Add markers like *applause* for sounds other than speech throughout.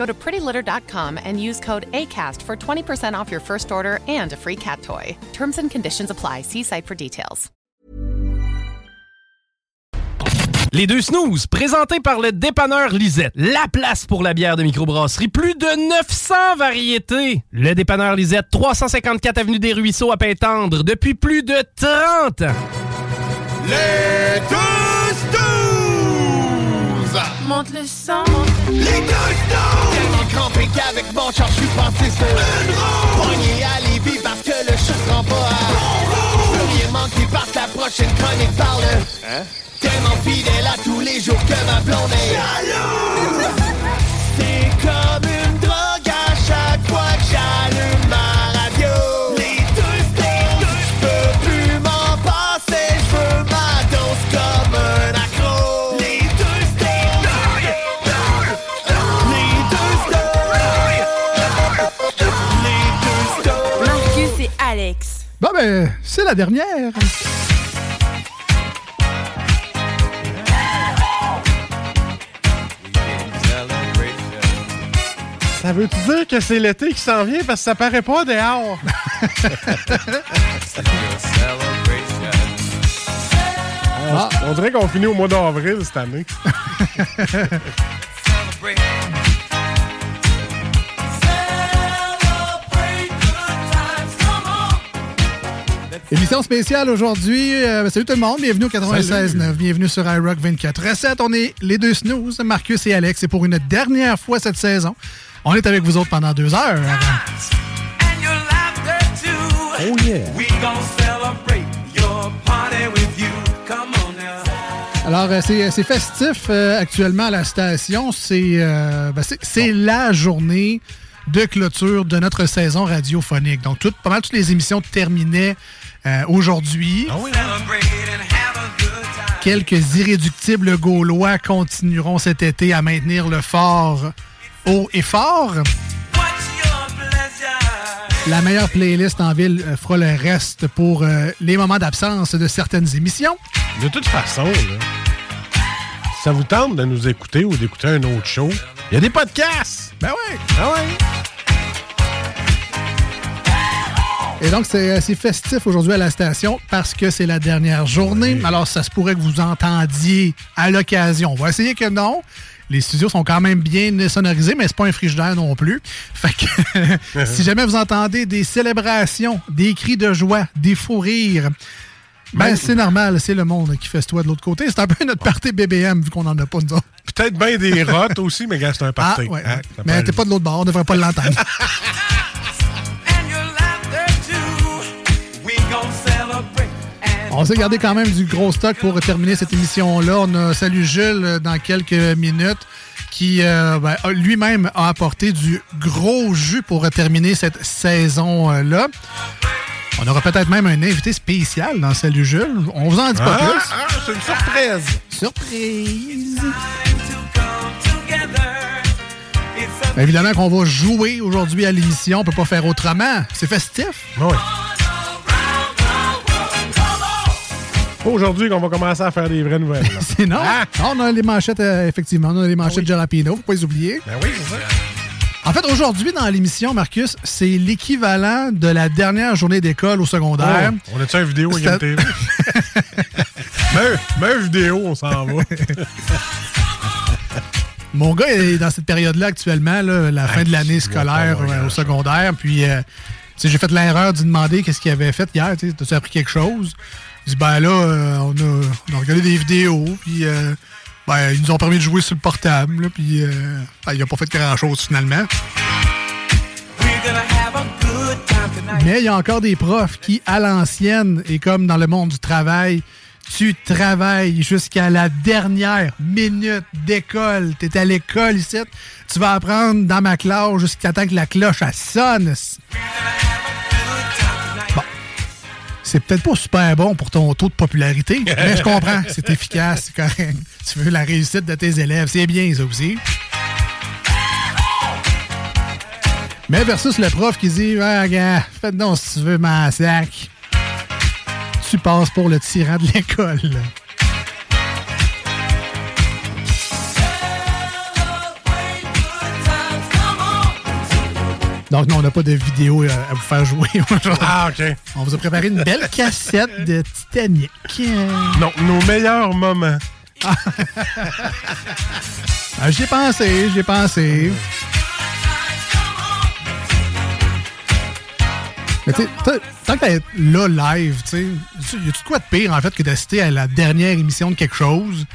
Go to prettylitter.com and use code ACAST for 20% off your first order and a free cat toy. Terms and conditions apply. See site for details. Les deux snooze, présentés par le dépanneur Lisette. La place pour la bière de microbrasserie. Plus de 900 variétés. Le dépanneur Lisette, 354 Avenue des Ruisseaux à Pintendre, depuis plus de 30 ans. Les deux snooze! Monte le sang. Les deux snooze! Tellement crampé qu'avec mon char, je suis passé sur une roue. Pogné à Lévis parce que le chat se rend pas à... Je veux rien manquer parce que la prochaine chronique parle... Hein? Tellement fidèle à tous les jours que ma blonde est... Jalouse! C'est comme Bon, ben, c'est la dernière. Ça veut-tu dire que c'est l'été qui s'en vient parce que ça paraît pas dehors? *laughs* Ah, On dirait qu'on finit au mois d'avril cette année. *laughs* Émission spéciale aujourd'hui. Euh, salut tout le monde, bienvenue au 96.9, bienvenue sur iRock 24 Recette. On est les deux snooze, Marcus et Alex, et pour une dernière fois cette saison, on est avec vous autres pendant deux heures. Oh yeah! We gon' celebrate your party with you. Come on now. Alors, c'est festif euh, actuellement à la station. C'est euh, ben, c'est la journée de clôture de notre saison radiophonique. Donc, tout, pas mal toutes les émissions terminaient euh, aujourd'hui. Celebrate and have a good time. Quelques irréductibles gaulois continueront cet été à maintenir le fort haut et fort. La meilleure playlist en ville euh, fera le reste pour euh, les moments d'absence de certaines émissions. De toute façon, là, si ça vous tente de nous écouter ou d'écouter un autre show, il y a des podcasts! Ben oui! Ah ouais? Et donc, c'est assez festif aujourd'hui à la station parce que c'est la dernière journée. Alors, ça se pourrait que vous entendiez à l'occasion. On va essayer que non. Les studios sont quand même bien sonorisés, mais c'est pas un frigidaire non plus. Fait que *laughs* si jamais vous entendez des célébrations, des cris de joie, des fous rires, ben, c'est normal, c'est le monde qui fait toi de l'autre côté. C'est un peu notre party BBM vu qu'on en a pas nous autres. Peut-être bien des rottes aussi, mais gars, c'est un Ah, party. ouais. hein, ça mais t'es pas de l'autre bord, on devrait pas l'entendre. *laughs* On s'est gardé quand même du gros stock pour terminer cette émission-là. On a salué Jules euh, dans quelques minutes qui euh, ben, lui-même a apporté du gros jus pour terminer cette saison-là. On aura peut-être même un invité spécial dans Salut Jules. On vous en dit pas Ah, plus. ah, c'est une surprise! Surprise! a Évidemment qu'on va jouer aujourd'hui à l'émission. On peut pas faire autrement. C'est festif. Oui. Aujourd'hui qu'on va commencer à faire des vraies nouvelles. là. *laughs* Sinon, on a les manchettes, euh, effectivement. On a les manchettes Jalapino. Faut pas les oublier. ben oui, c'est ça. En fait, aujourd'hui, dans l'émission, Marcus, c'est l'équivalent de la dernière journée d'école au secondaire. Oh, on a-tu une vidéo C'est- une TV? *laughs* Une vidéo, on s'en va. Mon gars est dans cette période-là actuellement, là, la fin de l'année scolaire pas, euh, au secondaire. Puis, euh, j'ai fait l'erreur de lui demander qu'est-ce qu'il avait fait hier. T'as-tu appris quelque chose? Il dit, ben là, euh, on, a, on, a, regardé des vidéos, puis euh, ben, ils nous ont permis de jouer sur le portable, là, puis euh, ben, il a pas fait grand-chose finalement. Mais il y a encore des profs qui, à l'ancienne, et comme dans le monde du travail, tu travailles jusqu'à la dernière minute d'école. Tu es à l'école ici. Tu vas apprendre dans ma classe jusqu'à temps que la cloche elle sonne. C'est peut-être pas super bon pour ton taux de popularité, mais je comprends. C'est *laughs* efficace, c'est correct. Tu veux la réussite de tes élèves. C'est bien, ça aussi. Mais versus le prof qui dit Ah, gars, faites donc si tu veux ma sac. Tu passes pour le tyran de l'école. Donc, non, on n'a pas de vidéo euh, à vous faire jouer *laughs* aujourd'hui. Ah, OK. On vous a préparé une belle cassette de Titanic. Non, nos meilleurs moments. *laughs* ah, j'ai pensé, j'ai pensé. Mais tu sais, tant qu'être là live, tu sais, y a-tu quoi de pire en fait que d'assister à la dernière émission de quelque chose,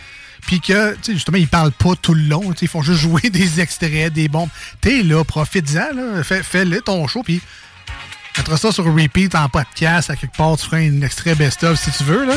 puis que, tu sais, justement, ils parlent pas tout le long, ils font juste jouer *laughs* des extraits, des bombes. T'es là, profite-en, fais-le ton show, puis mettre ça sur repeat en podcast, à quelque part, tu feras un extrait best-of si tu veux, là.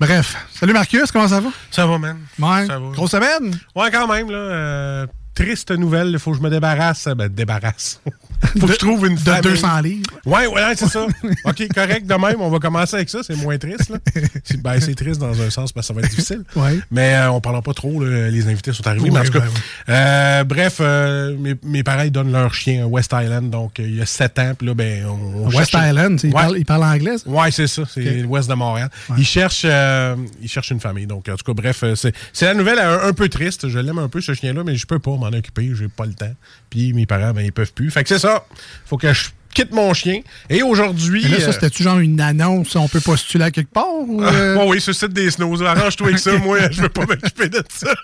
Bref. Salut Marcus, comment ça va? Ça va, man. Ouais. Ça va. Grosse semaine? Ouais, quand même, là. Euh, triste nouvelle, il faut que je me débarrasse. Ben, débarrasse. *laughs* faut que je trouve une De famille. 200 livres. Ouais, ouais, c'est ça. *laughs* OK, correct, de même, on va commencer avec ça, c'est moins triste. Là. C'est, ben, c'est triste dans un sens parce que ça va être difficile. *laughs* Ouais. Mais euh, on parlera pas trop, là, les invités sont arrivés. Ouais, mais en tout cas, ouais, euh, bref, euh, mes, mes parents ils donnent leur chien à West Island, donc euh, il y a sept ans, puis là, ben, on, on West cherche- Island, tu sais, il, Ouais. parle, il parle anglais. Ouais, c'est ça. C'est Ok. l'ouest de Montréal. Ils cherchent, ils cherchent une famille. Donc, en tout cas, bref, c'est, c'est la nouvelle un, un peu triste. Je l'aime un peu ce chien-là, mais je peux pas m'en occuper. J'ai pas le temps. Puis mes parents, ben, ils peuvent plus. Fait que c'est ça. Faut que je quitte mon chien. Et aujourd'hui. Là, ça, euh, c'était-tu genre une annonce, on peut postuler à quelque part? Ou, euh? Ah, ouais, *laughs* oui, sur le site des snows. Arrange-toi avec ça. Moi, je veux pas m'occuper de ça. *laughs*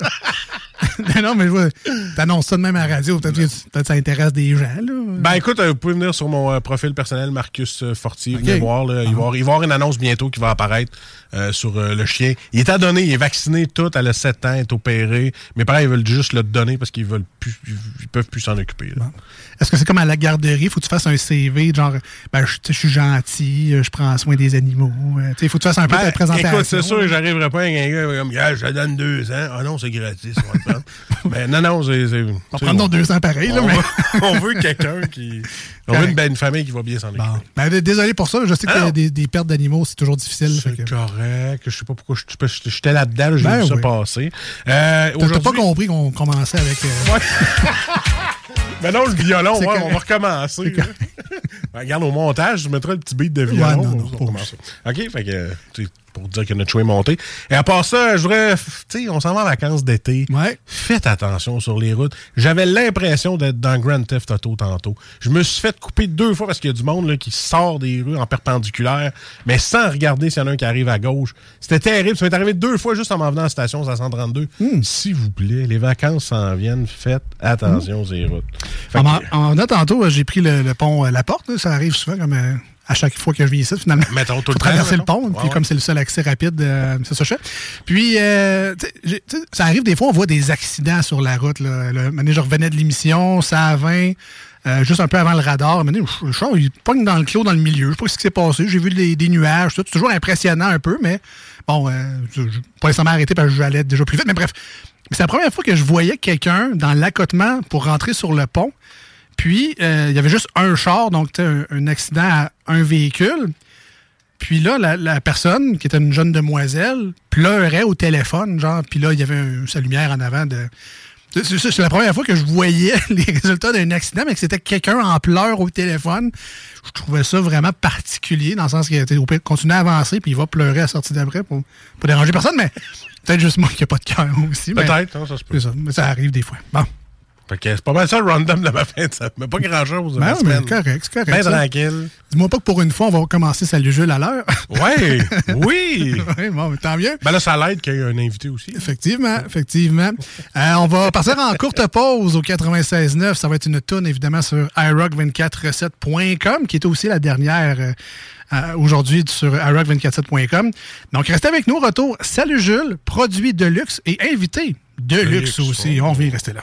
Mais non, mais je vois, t'annonces ça de même à la radio. Peut-être que peut-être ça intéresse des gens, là. Ben écoute, euh, vous pouvez venir sur mon euh, profil personnel, Marcus euh, Fortier, venez voir. Là, il, va, y avoir- il va y avoir une annonce bientôt qui va apparaître euh, sur euh, le chien. Il est à donner, il est vacciné tout, elle a 7 ans, est opéré. Mes parents, ils veulent juste le donner parce qu'ils veulent plus, ils peuvent plus s'en occuper. là. Est-ce que c'est comme à la garderie, faut que tu fasses un CV, genre, ben, je, suis gentil, euh, je prends soin des animaux. euh, sais, faut que tu fasses un peu Ben, ta présentation. écoute, c'est sûr que j'arriverai pas avec un gars comme, yeah, je donne deux ans. Ah non, c'est gratis, on va prendre. *laughs* Ben non, non, c'est. On prend donc deux ans pareil, là, on, mais. veut, *laughs* on veut quelqu'un qui. On veut une, belle famille qui va bien s'en occuper. Bon. Ben, désolé pour ça, je sais que Ah des, des pertes d'animaux, c'est toujours difficile. C'est que- correct. Je sais pas pourquoi j'étais là-dedans, j'ai Ben vu ça passer. Euh, T'as pas compris qu'on commençait avec. euh, *laughs* Ben non, le violon, ouais, on va recommencer. *laughs* Ben, regarde, au montage, je mettrai le petit beat de violon. Ouais, non, non, on va. OK, fait que, pour dire que notre show est monté. Et à part ça, je voudrais, tu sais, on s'en va en vacances d'été. Ouais. Faites attention sur les routes. J'avais l'impression d'être dans Grand Theft Auto tantôt. Je me suis fait couper deux fois parce qu'il y a du monde là, qui sort des rues en perpendiculaire, mais sans regarder s'il y en a un qui arrive à gauche. C'était terrible. Ça m'est arrivé deux fois juste en m'en venant à la station, c'est à 132. Hmm. S'il vous plaît, les vacances s'en viennent. Faites attention sur les routes. Fait En, que- en venant tantôt, euh, j'ai pris le, le pont euh, La Porte. là. Ça arrive souvent comme euh, à chaque fois que je viens ici, finalement. Mettons tout le traverser le pont. Puis comme c'est le seul accès rapide, euh, c'est ça que je fais. Puis, euh, ça arrive des fois, on voit des accidents sur la route. Là. Le, je revenais de l'émission, ça à 20, euh, juste un peu avant le radar. Maintenant, le char, il pogne dans le clos, dans le milieu. Je sais pas ce qui s'est passé. J'ai vu des, des nuages. tout. C'est toujours impressionnant un peu, mais bon, euh, je je- pas nécessairement arrêté parce que j'allais déjà plus vite. Mais bref, c'est la première fois que je voyais quelqu'un dans l'accotement pour rentrer sur le pont. Puis, euh, il y avait juste un char, donc un, un accident à un véhicule. Puis là, la, la personne, qui était une jeune demoiselle, pleurait au téléphone, genre, puis là, il y avait un- sa lumière en avant de... C'est- la première fois que je voyais *laughs* les résultats d'un accident, mais que c'était quelqu'un en pleurs au téléphone. Je trouvais ça vraiment particulier, dans le sens qu'il était au pire, continue à avancer, puis il va pleurer à la sortie d'après pour pas déranger personne, mais peut-être juste moi qui n'ai pas de cœur aussi. Peut-être, hein, ça se peut. Ça, mais ça arrive des fois. Bon. Fait que c'est pas mal ça le random de ma fin de semaine. Mais pas grand-chose. Ben oui, mais correct, c'est correct. Ça. tranquille. Dis-moi pas que pour une fois, on va commencer Salut Jules à l'heure. Ouais, *laughs* oui. oui, bon, mais tant mieux. Ben là, ça l'aide qu'il y ait un invité aussi. Effectivement, effectivement. Euh, on va partir en courte pause au 96.9. Ça va être une tourne, évidemment, sur iRock247.com, qui est aussi la dernière euh, euh, aujourd'hui sur iRock247.com. Donc, restez avec nous. Retour. Salut Jules, produit de luxe et invité de, luxe, aussi. On y rester là.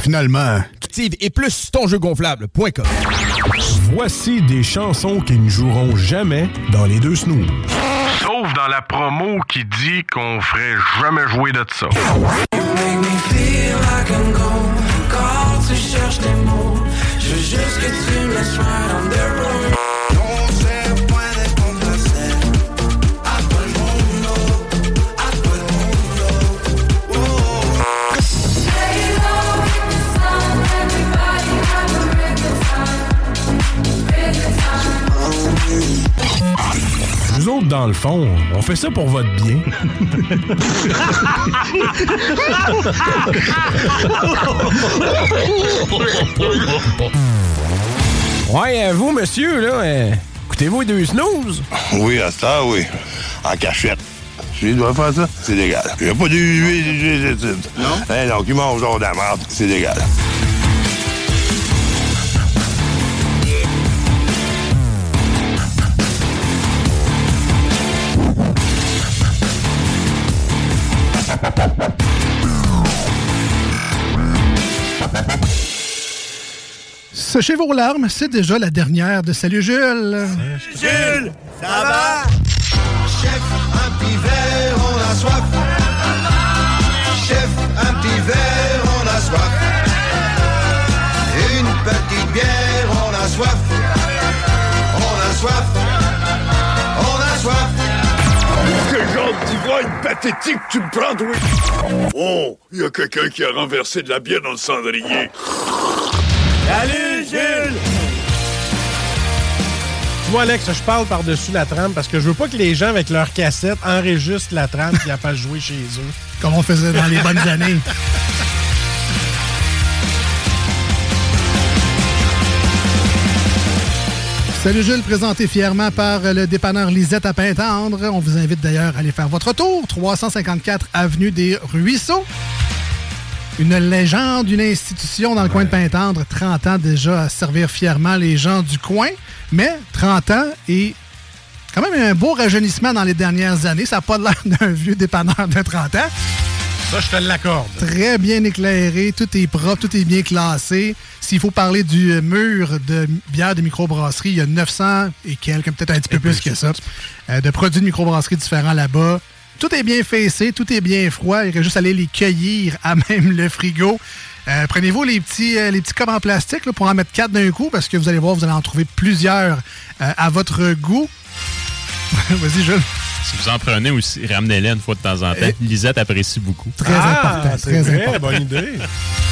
Ah, finalement. et plus tonjeugonflable.com. Voici des chansons qui ne joueront jamais dans les deux snooze. Sauf dans la promo qui dit qu'on ferait jamais jouer de ça. Make me feel like I'm gone. Quand tu cherches tes mots, je veux juste que tu me laisses right on the road. Nous autres, dans le fond, on fait ça pour votre bien. Ouais, euh, vous, monsieur, là, euh, écoutez-vous les deux snooze? Oui, à ça, oui. En cachette. Je dois faire ça, c'est légal. Il n'y a pas de huile, Non? Eh non, qui mange genre de la merde, c'est légal. Séchez vos larmes, c'est déjà la dernière de Salut Jules. Jules, ça va? Chef, un petit verre, on a soif. Chef, un petit verre, on a soif. Une petite bière, on a soif. On a soif. On a soif. Quel genre d'ivrogne pathétique tu me prends, oui? Oh, il y a quelqu'un qui a renversé de la bière dans le cendrier. Salut, Vois, Alex, je parle par-dessus la trame parce que je veux pas que les gens, avec leur cassette, enregistrent la trame et la fassent jouer chez eux. Comme on faisait dans les bonnes années. Salut Jules, présenté fièrement par le dépanneur Lisette à Pintendre. On vous invite d'ailleurs à aller faire votre tour. 354 Avenue des Ruisseaux. Une légende, une institution dans le coin de Pintendre. 30 ans déjà à servir fièrement les gens du coin. Mais 30 ans et quand même un beau rajeunissement dans les dernières années. Ça n'a pas l'air d'un vieux dépanneur de 30 ans. Ça, je te l'accorde. Très bien éclairé, tout est propre, tout est bien classé. S'il faut parler du mur de bière de microbrasserie, il y a 900 et quelques, peut-être un petit peu plus que ça, euh, de produits de microbrasserie différents là-bas. Tout est bien fessé, tout est bien froid. Il reste juste aller les cueillir à même le frigo. Euh, Prenez-vous les petits, euh, les petits cubes en plastique là, pour en mettre quatre d'un coup parce que vous allez voir, vous allez en trouver plusieurs euh, à votre goût. *laughs* Vas-y, Jules. Si vous en prenez aussi, ramenez-les une fois de temps en temps. Lisette apprécie beaucoup. Très important, très important. bonne idée. *laughs*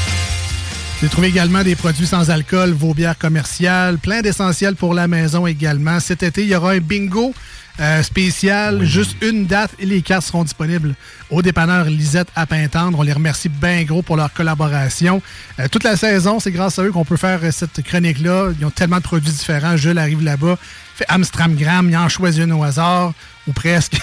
J'ai trouvé également des produits sans alcool, vos bières commerciales, plein d'essentiels pour la maison également. Cet été, il y aura un bingo euh, spécial, juste une date et les cartes seront disponibles au dépanneur Lisette à Pintendre. On les remercie bien gros pour leur collaboration. Euh, toute la saison, c'est grâce à eux qu'on peut faire euh, cette chronique-là. Ils ont tellement de produits différents. Jules arrive là-bas, fait Amstramgram, il en choisit une au hasard, ou presque.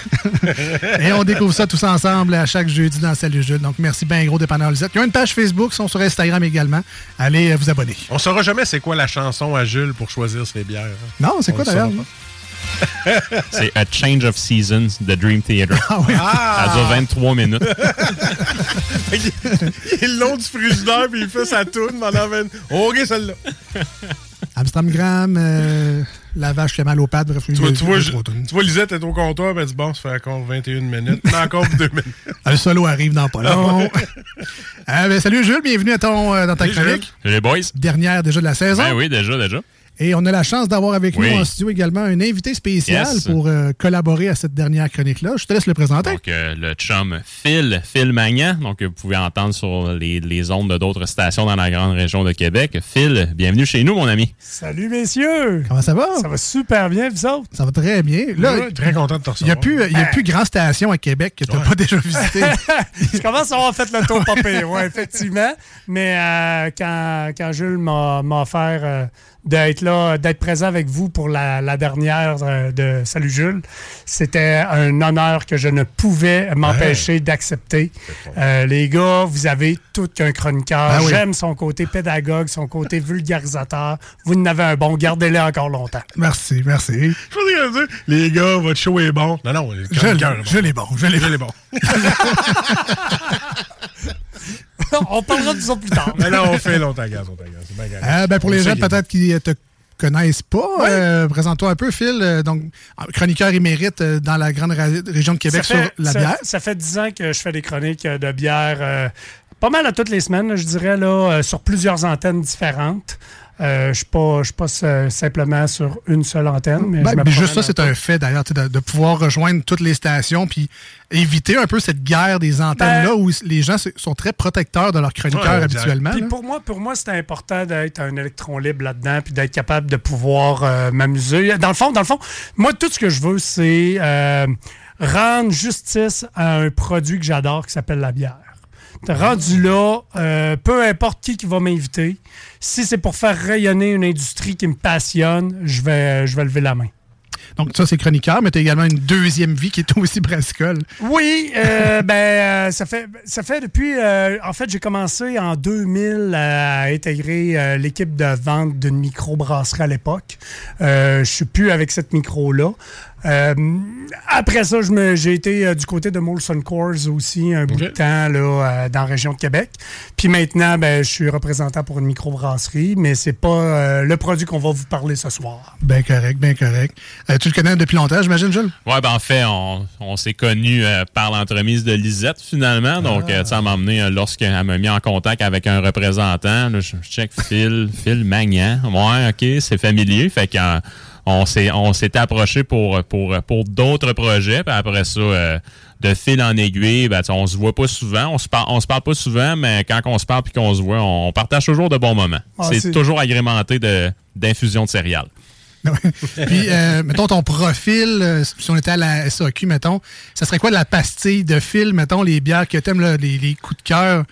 *laughs* et on découvre ça tous ensemble à chaque jeudi dans Salut Jules. Donc merci bien gros dépanneur Lisette. Ils ont une page Facebook, ils sont sur Instagram également. Allez euh, vous abonner. On saura jamais c'est quoi la chanson à Jules pour choisir ses bières. Non, c'est quoi le d'ailleurs? C'est A Change of Seasons de Dream Theater. Ah oui. Ah! Ça dure 23 minutes. *laughs* il est le long du frigidaire puis il fait sa toune pendant 20... Oh, OK, celle-là. Amstramgram, euh, la vache qui a mal aux pattes. Bref, Tu vois, tu vois, je- tu vois Lisette est au comptoir, ben elle dit bon, ça fait encore 21 minutes. Mais encore 2 minutes. *laughs* Le solo arrive dans pas long. Ah. Ah, ben, salut Jules, bienvenue à ton, euh, dans ta Salut, chronique. Salut les boys. Dernière déjà de la saison. Ben oui, déjà, déjà. Et on a la chance d'avoir avec Oui. nous en studio également un invité spécial Yes. pour euh, collaborer à cette dernière chronique-là. Je te laisse le présenter. Donc, euh, le chum Phil, Phil Magnan, donc vous pouvez entendre sur les, les ondes de d'autres stations dans la grande région de Québec. Phil, bienvenue chez nous, mon ami. Salut, messieurs! Comment ça va? Ça va super bien, vous autres? Ça va très bien. Là, très content de te il n'y a recevoir. plus, il y a plus grand station à Québec que tu n'as pas déjà visité. *laughs* Je commence à avoir fait le tour pas ouais, effectivement. Mais euh, quand, quand Jules m'a m'a offert euh, d'être là, d'être présent avec vous pour la, la dernière euh, de Salut Jules, c'était un honneur que je ne pouvais m'empêcher d'accepter. Euh, les gars, vous avez tout qu'un chroniqueur. Ah oui. J'aime son côté pédagogue, son côté vulgarisateur. Vous en avez un bon, gardez-le encore longtemps. merci, merci. Je dire, les gars, votre show est bon. Non, non, le Je, chroniqueur est bon. je l'ai bon. Je l'ai Je l'ai bon. *laughs* *laughs* On parlera de ça plus tard. Mais là, on fait longtemps, gaz, on t'agace. Euh, ben, pour On les gens peut-être qui te connaissent pas, euh, présente-toi un peu, Phil. Euh, donc, chroniqueur émérite euh, dans la grande ra- région de Québec sur la ça- bière. Ça fait 10 ans que je fais des chroniques de bière, euh, pas mal à toutes les semaines, là, je dirais, là, euh, sur plusieurs antennes différentes. Euh, je ne suis pas, euh, simplement sur une seule antenne. Mais Ben, je me mais juste ça, c'est un fait d'ailleurs, de, de pouvoir rejoindre toutes les stations puis éviter un peu cette guerre des antennes-là Ben- où les gens sont très protecteurs de leurs chroniqueurs Ouais, habituellement. Puis pour moi, pour moi, c'était important d'être un électron libre là-dedans, puis d'être capable de pouvoir euh, m'amuser. Dans le fond, dans le fond, moi, tout ce que je veux, c'est euh, rendre justice à un produit que j'adore qui s'appelle la bière. Rendu là, euh, peu importe qui qui va m'inviter, si c'est pour faire rayonner une industrie qui me passionne, je vais, je vais lever la main. Donc ça, c'est chroniqueur, mais tu as également une deuxième vie qui est aussi brassicole. Oui, euh, *laughs* ben euh, ça fait ça fait depuis euh, en fait j'ai commencé en 2000 à intégrer l'équipe de vente d'une microbrasserie à l'époque. Je suis plus avec cette micro là. Euh, après ça, je me- j'ai été euh, du côté de Molson Coors aussi un bout de temps là, euh, dans la région de Québec. Puis maintenant, ben, je suis représentant pour une microbrasserie, mais c'est pas euh, le produit qu'on va vous parler ce soir. Bien correct, bien correct. Euh, tu le connais depuis longtemps, j'imagine, Jules? Ouais, ben en fait, on, on s'est connus euh, par l'entremise de Lisette, finalement. Donc, euh, sais, elle m'a emmené euh, lorsqu'elle m'a mis en contact avec un représentant. Là, je je check Phil, *laughs* Phil Magnan. Ouais, OK, c'est familier. Fait qu'on on s'est on s'était approché pour, pour, pour d'autres projets. Puis après ça, euh, de fil en aiguille, ben, on se voit pas souvent. On se, parle, on se parle pas souvent, mais quand on se parle puis qu'on se voit, on, partage toujours de bons moments. Ah, c'est toujours agrémenté de- d'infusion de céréales. *laughs* Puis, euh, mettons ton profil, euh, si on était à la SAQ, mettons, ça serait quoi la pastille de fil, mettons, les bières que t'aimes, là, les, les coups de cœur?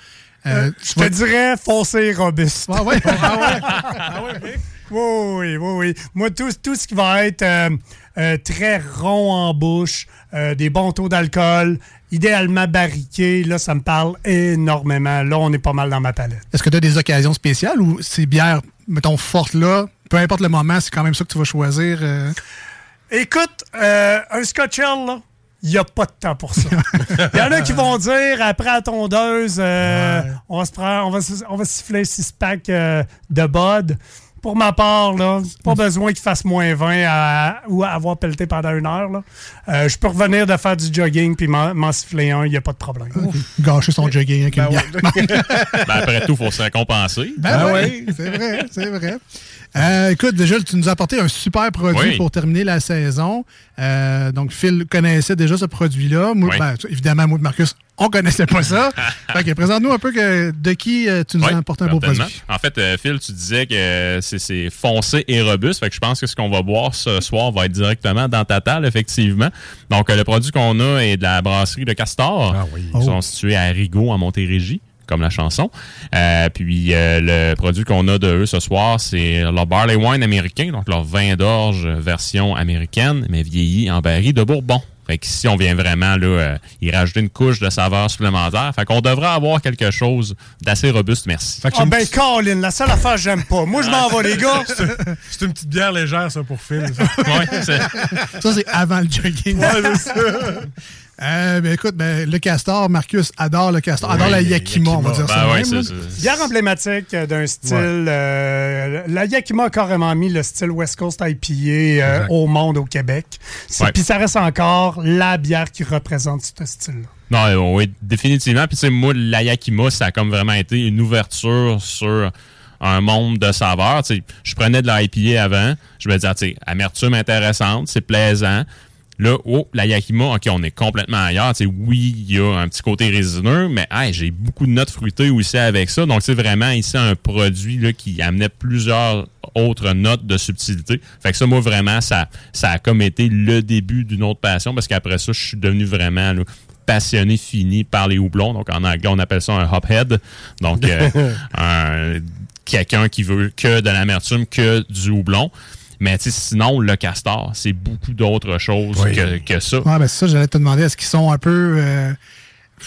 Euh, Je te dirais foncé et robuste. Ah ouais? *laughs* Oui, oui, oui, oui. Moi, tout, tout ce qui va être euh, euh, très rond en bouche, euh, des bons taux d'alcool, idéalement barriqué, là, ça me parle énormément. Là, on est pas mal dans ma palette. Est-ce que tu as des occasions spéciales ou ces bières, mettons, fortes là, peu importe le moment, c'est quand même ça que tu vas choisir? Écoute, un Scotch Ale, là, il n'y a pas de temps pour ça. Il *laughs* y en a qui vont dire, après la tondeuse, euh, on, va se prendre, on, va, on va siffler un six-pack euh, de Bud. Pour ma part, là, pas besoin qu'il fasse moins 20 à- ou à avoir pelleté pendant une heure. là. Euh, je peux revenir de faire du jogging puis m'en m'en siffler un, il n'y a pas de problème. Gâcher son jogging avec une bière. *laughs* Ben, après tout, il faut se récompenser. Ben oui, c'est vrai, c'est vrai. Euh, écoute, déjà, tu nous as apporté un super produit Oui. pour terminer la saison. Euh, donc, Phil connaissait déjà ce produit-là. Oui. ben, évidemment, moi et Marcus, on connaissait pas ça. *laughs* fait que présente-nous un peu que, de qui euh, tu nous Oui, as apporté un beau produit. En fait, euh, Phil, tu disais que c'est- foncé et robuste. Fait que je pense que ce qu'on va boire ce soir va être directement dans ta table, effectivement. Donc, euh, le produit qu'on a est de la brasserie de Castor. Ah Ils sont situés à Rigaud, en Montérégie comme la chanson. Euh, puis euh, le produit qu'on a de eux ce soir, c'est leur barley wine américain, donc leur vin d'orge version américaine, mais vieilli en baril de Bourbon. Fait que si on vient vraiment là, euh, y rajouter une couche de saveur supplémentaire, fait qu'on devrait avoir quelque chose d'assez robuste, merci. Ah ben, Colin, la seule affaire que j'aime pas. Moi, je m'en vais, les gars. C'est une petite bière légère, ça, pour Phil. ça. Ouais, c'est- Ça, c'est avant le jogging. Ouais, c'est ça. Euh, ben, écoute, ben, le castor, Marcus adore le castor, Oui, adore la Yakima, on va dire Ben ça. ouais, même, là. ça. Bière emblématique euh, d'un style. euh, la Yakima a carrément mis le style West Coast IPA euh, au monde au Québec. Ouais. Puis ça reste encore la bière qui représente ce style-là. Non, oui, définitivement. Puis, tu sais, moi, la Yakima, ça a comme vraiment été une ouverture sur un monde de saveurs. Tu sais, je prenais de la IPA avant. Je me disais, tu sais, amertume intéressante, c'est plaisant. Là, oh, la Yakima, OK, on est complètement ailleurs. Tu sais, oui, il y a un petit côté résineux, mais hey, j'ai beaucoup de notes fruitées aussi avec ça. Donc, c'est vraiment ici un produit là, qui amenait plusieurs autres notes de subtilité. Fait que ça, moi, vraiment, ça, ça a comme été le début d'une autre passion parce qu'après ça, je suis devenu vraiment là, passionné fini par les houblons. Donc, en anglais, on appelle ça un hophead. Donc, *laughs* euh, un- quelqu'un qui veut que de l'amertume, que du houblon. Mais sinon, le castor, c'est beaucoup d'autres choses que, que ça. Ouais, ben c'est ça, j'allais te demander, est-ce qu'ils sont un peu, euh,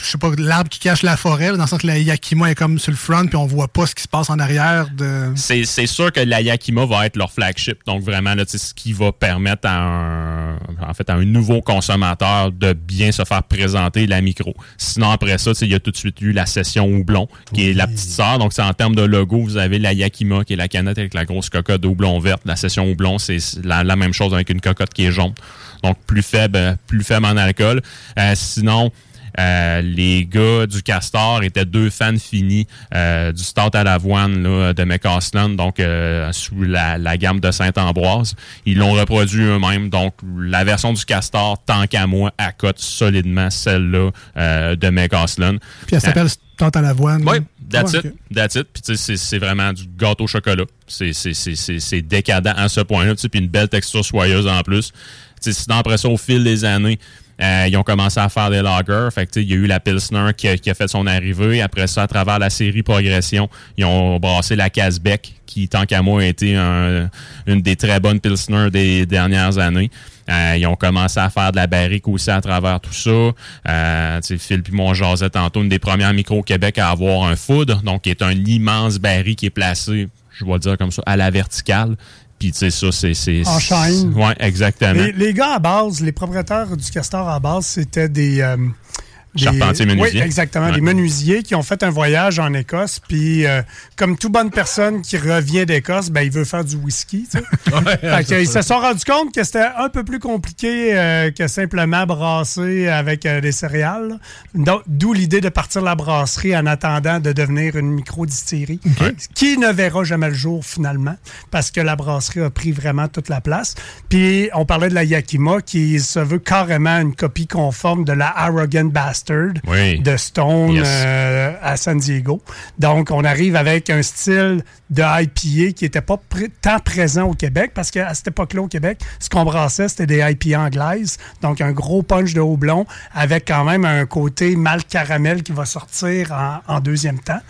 je sais pas, l'arbre qui cache la forêt, dans le sens que la Yakima est comme sur le front, puis on voit pas ce qui se passe en arrière de... C'est c'est sûr que la Yakima va être leur flagship. Donc, vraiment, là, ce qui va permettre à un, en fait, à un nouveau consommateur de bien se faire présenter la micro. Sinon, après ça, il y a tout de suite eu la session houblon, qui est la petite sœur. Donc, c'est en termes de logo, vous avez la Yakima, qui est la canette avec la grosse cocotte de houblon verte. La session houblon, c'est la, la même chose avec une cocotte qui est jaune. Donc, plus faible, plus faible en alcool. Euh, sinon, euh, les gars du Castor étaient deux fans finis euh, du Stout à l'avoine là, de McCausland, donc euh, sous la, la gamme de Saint-Ambroise. Ils l'ont reproduit eux-mêmes, donc la version du Castor, tant qu'à moi, accote solidement celle-là euh, de McCausland. Puis elle s'appelle Tante à l'avoine. Oui, that's Ouais, it. ok. That's it. Puis tu sais, c'est- c'est vraiment du gâteau au chocolat. C'est- C'est c'est- c'est- c'est décadent à ce point-là. Puis une belle texture soyeuse en plus. Tu sais, Sinon, après ça, au fil des années, euh, ils ont commencé à faire des lagers. Fait que, il y a eu la Pilsner qui a, fait son arrivée. Après ça, à travers la série Progression, ils ont brassé la Casbeck, qui, tant qu'à moi, a été un- une des très bonnes Pilsner des dernières années. Euh, ils ont commencé à faire de la barrique aussi à travers tout ça. Euh, Phil puis moi, on tantôt, une des premières micros au Québec à avoir un foudre, donc qui est un immense baril qui est placé, je vais dire comme ça, à la verticale. Puis, tu sais, ça, c'est... c'est- En chaîne. Ouais, exactement. Les, les gars à base, les propriétaires du Castor à base, c'était des. euh, Charpentiers menuisiers. Oui, exactement. Ouais. Des menuisiers qui ont fait un voyage en Écosse. Puis, euh, comme toute bonne personne qui revient d'Écosse, ben, il veut faire du whisky. tu sais. *laughs* Fait que, ils se sont rendus compte que c'était un peu plus compliqué euh, que simplement brasser avec euh, des céréales. D'où l'idée de partir la brasserie en attendant de devenir une micro-distillerie, qui ne verra jamais le jour finalement, parce que la brasserie a pris vraiment toute la place. Puis, on parlait de la Yakima, qui se veut carrément une copie conforme de la Arrogant Bastard Oui. de Stone Yes. euh, à San Diego. Donc, on arrive avec un style de IPA qui n'était pas pr- tant présent au Québec, parce qu'à cette époque-là, au Québec, ce qu'on brassait, c'était des IPA anglaises. Donc, un gros punch de houblon avec quand même un côté mal caramel qui va sortir en, en deuxième temps.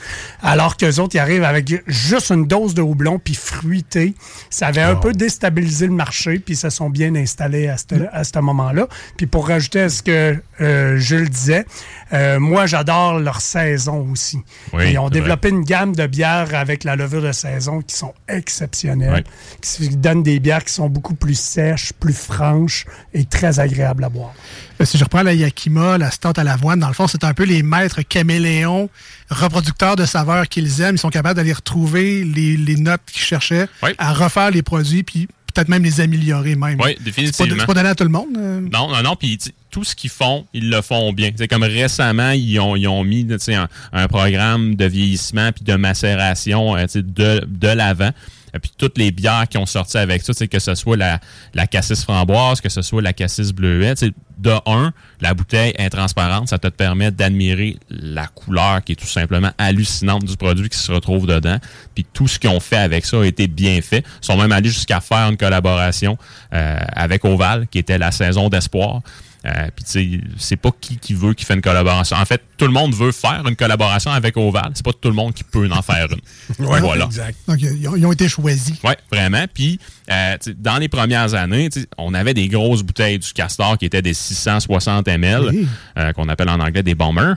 Alors qu'eux autres, ils arrivent avec juste une dose de houblon puis fruité. Ça avait un peu déstabilisé le marché, puis ils se sont bien installés à ce à ce moment-là. Puis pour rajouter à ce que euh, Jules disait, euh, moi, j'adore leur saison aussi. Oui, Ils ont développé une gamme de bières avec la levure de saison qui sont exceptionnelles, Oui. qui donnent des bières qui sont beaucoup plus sèches, plus franches et très agréables à boire. Euh, Si je reprends la Yakima, la Stout à l'avoine, dans le fond, c'est un peu les maîtres caméléons, reproducteurs de saveurs qu'ils aiment. Ils sont capables d'aller retrouver les, les notes qu'ils cherchaient, à refaire les produits, puis peut-être même les améliorer même. Oui, définitivement. c'est pas donné à tout le monde. euh. Non, non, non. Puis tout ce qu'ils font, ils le font bien. C'est comme récemment, ils ont, ils ont mis un, un programme de vieillissement puis de macération euh, de, de l'avant. Et puis toutes les bières qui ont sorti avec ça, que ce soit la, cassis framboise, que ce soit la cassis bleuet, tu sais, de un, la bouteille est transparente, ça te permet d'admirer la couleur qui est tout simplement hallucinante du produit qui se retrouve dedans. Puis tout ce qu'ils ont fait avec ça a été bien fait. Ils sont même allés jusqu'à faire une collaboration euh, avec Oval, qui était la saison d'espoir. Euh, Puis tu sais, c'est pas qui qui veut qui fait une collaboration. En fait, tout le monde veut faire une collaboration avec Oval. C'est pas tout le monde qui peut en faire une. *laughs* Ouais, voilà. Donc, ils ont, ils ont été choisis. Oui, vraiment. Puis, euh, tu sais, dans les premières années, tu sais, on avait des grosses bouteilles du Castor qui étaient des 660 ml, Oui. euh, qu'on appelle en anglais des bombers.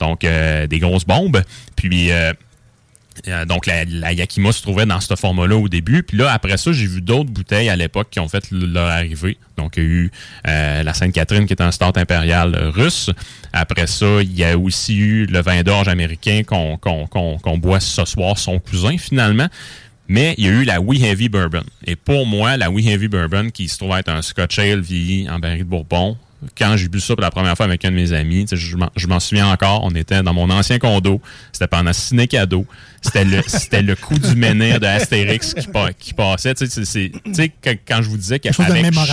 Donc, euh, des grosses bombes. Puis, euh, donc, la, la Yakima se trouvait dans ce format-là au début. Puis là, après ça, j'ai vu d'autres bouteilles à l'époque qui ont fait leur arrivée. Donc, il y a eu euh, la Sainte-Catherine qui est un start impérial russe. Après ça, il y a aussi eu le vin d'orge américain qu'on boit ce soir, son cousin finalement. Mais il y a eu la We Heavy Bourbon. Et pour moi, la We Heavy Bourbon, qui se trouve être un Scotch Ale vieilli en baril de Bourbon, quand j'ai bu ça pour la première fois avec un de mes amis, je m'en- souviens encore, on était dans mon ancien condo, c'était pendant Ciné Cadeau, c'était le, *laughs* c'était le coup du menhir de Astérix qui, pa- qui passait. Tu sais, c'est- c'est- tu sais, que- quand je vous disais qu'avec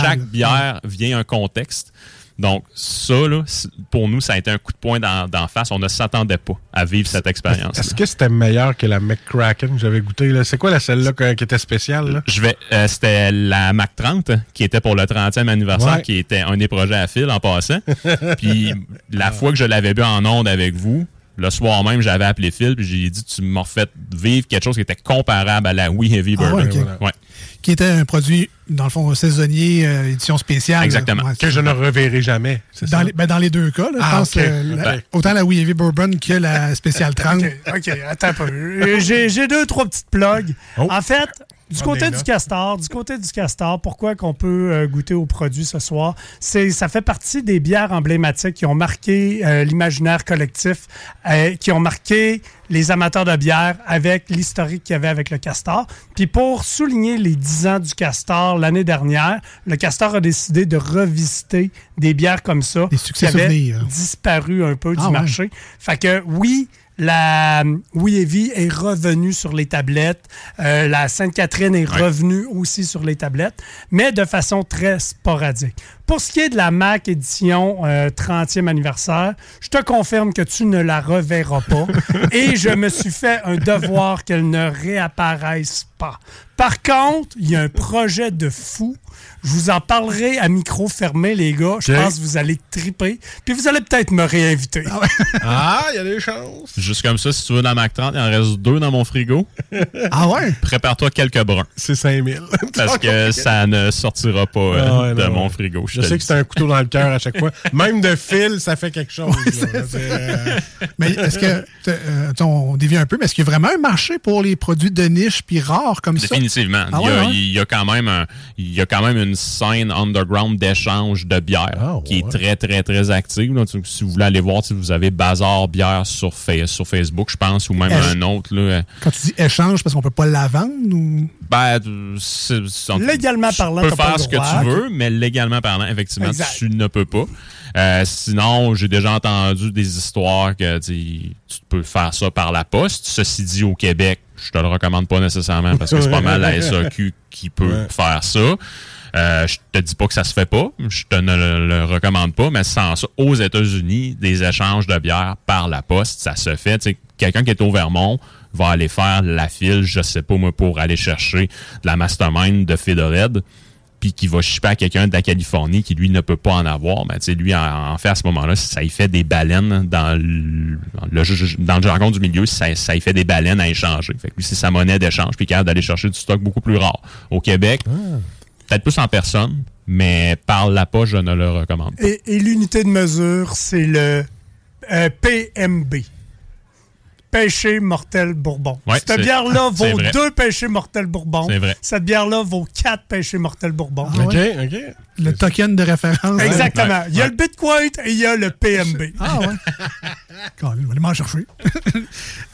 chaque bière vient un contexte, donc, ça, là, pour nous, ça a été un coup de poing d'en d'en face. On ne s'attendait pas à vivre cette expérience. Est-ce que c'était meilleur que la McCracken que j'avais goûté? C'est quoi la celle-là qui était spéciale? Là? Je vais, euh, c'était la Mac 30 qui était pour le 30e anniversaire, Ouais. qui était un des projets à fil en passant. *laughs* puis la fois que je l'avais bu en onde avec vous, le soir même, j'avais appelé Phil puis j'ai dit tu m'as fait vivre quelque chose qui était comparable à la We Heavy Ah ouais. Ouais. Qui était un produit, dans le fond, saisonnier, euh, édition spéciale. Exactement. Ouais, Que je ne reverrai jamais. Dans ça? les, ben, dans les deux cas, là, je Ah, pense ok. euh, la- autant la Heavy Bourbon que la spéciale 30. *laughs* OK, OK, attends un peu. Euh, J'ai j'ai deux, trois petites plugs. Oh. En fait, du côté du castor, du côté du castor, pourquoi qu'on peut euh, goûter aux produits ce soir? C'est ça fait partie des bières emblématiques qui ont marqué euh, l'imaginaire collectif, euh, qui ont marqué les amateurs de bière avec l'historique qu'il y avait avec le castor. Puis pour souligner les 10 ans du castor l'année dernière, le castor a décidé de revisiter des bières comme ça Des qui succès avaient souvenirs. disparu un peu Ah du ouais. marché. Fait que oui, la Oui Heavy est revenue sur les tablettes. Euh, la Sainte-Catherine est revenue aussi sur les tablettes, mais de façon très sporadique. Pour ce qui est de la Mac édition euh, 30e anniversaire, je te confirme que tu ne la reverras pas *laughs* et je me suis fait un devoir qu'elle ne réapparaisse pas. Par contre, il y a un projet de fou. Je vous en parlerai à micro fermé, les gars. Je pense que vous allez triper. Puis vous allez peut-être me réinviter. *laughs* Ah, il y a des chances. Juste comme ça, si tu veux dans Mac 30, il en reste deux dans mon frigo. *laughs* Ah ouais? Prépare-toi quelques bruns. C'est 5000. *laughs* Parce que ça ne sortira pas euh, Ah ouais, de non, mon ouais. frigo. Je sais que c'est un couteau dans le cœur à chaque fois. Même de fil, ça fait quelque chose. là. Euh, Mais est-ce que, euh, on dévie un peu, mais est-ce qu'il y a vraiment un marché pour les produits de niche puis rares comme ça? Définitivement. Ah il, y a, ouais, ouais? il y a quand même un- il y a quand même une scène underground d'échange de bière Ah, qui est très, très, très active. là. Tu- Si vous voulez aller voir, si vous avez Bazar Bière sur, sur Facebook, je pense, ou même un autre. Là, Quand tu dis échange, parce qu'on peut pas la vendre ou? ben, Légalement parlant, tu peux faire ce que tu veux, mais légalement parlant, effectivement, Exact. tu ne peux pas. Euh, sinon, j'ai déjà entendu des histoires que tu tu peux faire ça par la poste. Ceci dit, au Québec, je te le recommande pas nécessairement parce que c'est pas mal la SAQ qui peut Ouais. faire ça. Euh, je te dis pas que ça se fait pas, je te ne le, le recommande pas, mais sans ça, aux États-Unis, des échanges de bière par la poste, ça se fait. Quelqu'un qui est au Vermont va aller faire la file, je sais pas moi, pour aller chercher de la mastermind de Fedored puis qui va shipper à quelqu'un de la Californie qui, lui, ne peut pas en avoir, ben, tu lui, en, fait, à ce moment-là, ça y fait des baleines dans le, dans le, jargon du milieu, ça, ça y fait des baleines à échanger. Fait que lui, c'est sa monnaie d'échange, puis capable d'aller chercher du stock beaucoup plus rare. Au Québec, peut-être plus en personne, mais par la poche, je ne le recommande pas. Et, l'unité de mesure, c'est le euh, PMB. Péché mortel bourbon. Ouais, Cette bière-là vaut vrai. deux péchés mortels bourbon. C'est vrai. Cette bière-là vaut quatre péchés mortels bourbon. Ah OK, ouais? OK. Le token de référence. Exactement. Ouais. Il y a le Bitcoin et il y a le PMB. Ah ouais. *laughs* Quand même, on va aller m'en chercher. *laughs*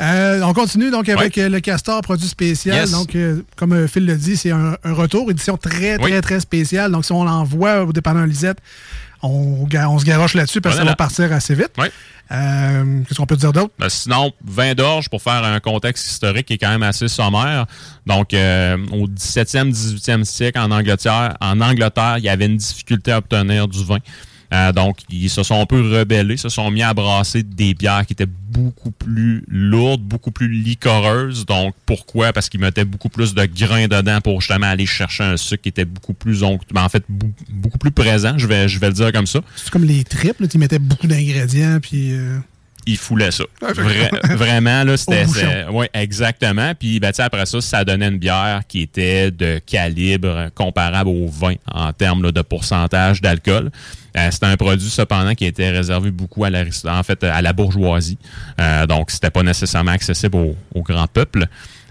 Euh, on continue donc avec euh, le Castor produit spécial. Yes. Donc, euh, comme Phil le dit, c'est un, un retour, édition très, très, Oui. très spéciale. Donc, si on l'envoie au dépendant Lisette, on, se garoche là-dessus parce que ça va partir assez vite. Oui. Euh, Qu'est-ce qu'on peut dire d'autre? Ben, sinon, vin d'orge, pour faire un contexte historique qui est quand même assez sommaire. Donc, euh, au 17e, 18e siècle, en Angleterre, en Angleterre, il y avait une difficulté à obtenir du vin. Euh, donc, ils se sont un peu rebellés, se sont mis à brasser des bières qui étaient beaucoup plus lourdes, beaucoup plus liquoreuses. Donc, pourquoi? Parce qu'ils mettaient beaucoup plus de grains dedans pour justement aller chercher un sucre qui était beaucoup plus onct- ben, en fait, beaucoup plus présent, je vais, je vais le dire comme ça. C'est comme les triples, tu mettais beaucoup d'ingrédients, puis... euh, il foulait ça. Ah, Vra- *laughs* vraiment, là, c'était. Oui, exactement. Puis, ben, tu sais, après ça, ça donnait une bière qui était de calibre comparable au vin en termes là, de pourcentage d'alcool. Euh, c'était un produit, cependant, qui était réservé beaucoup à la, en fait, à la bourgeoisie. Euh, donc, c'était pas nécessairement accessible au, au grand peuple.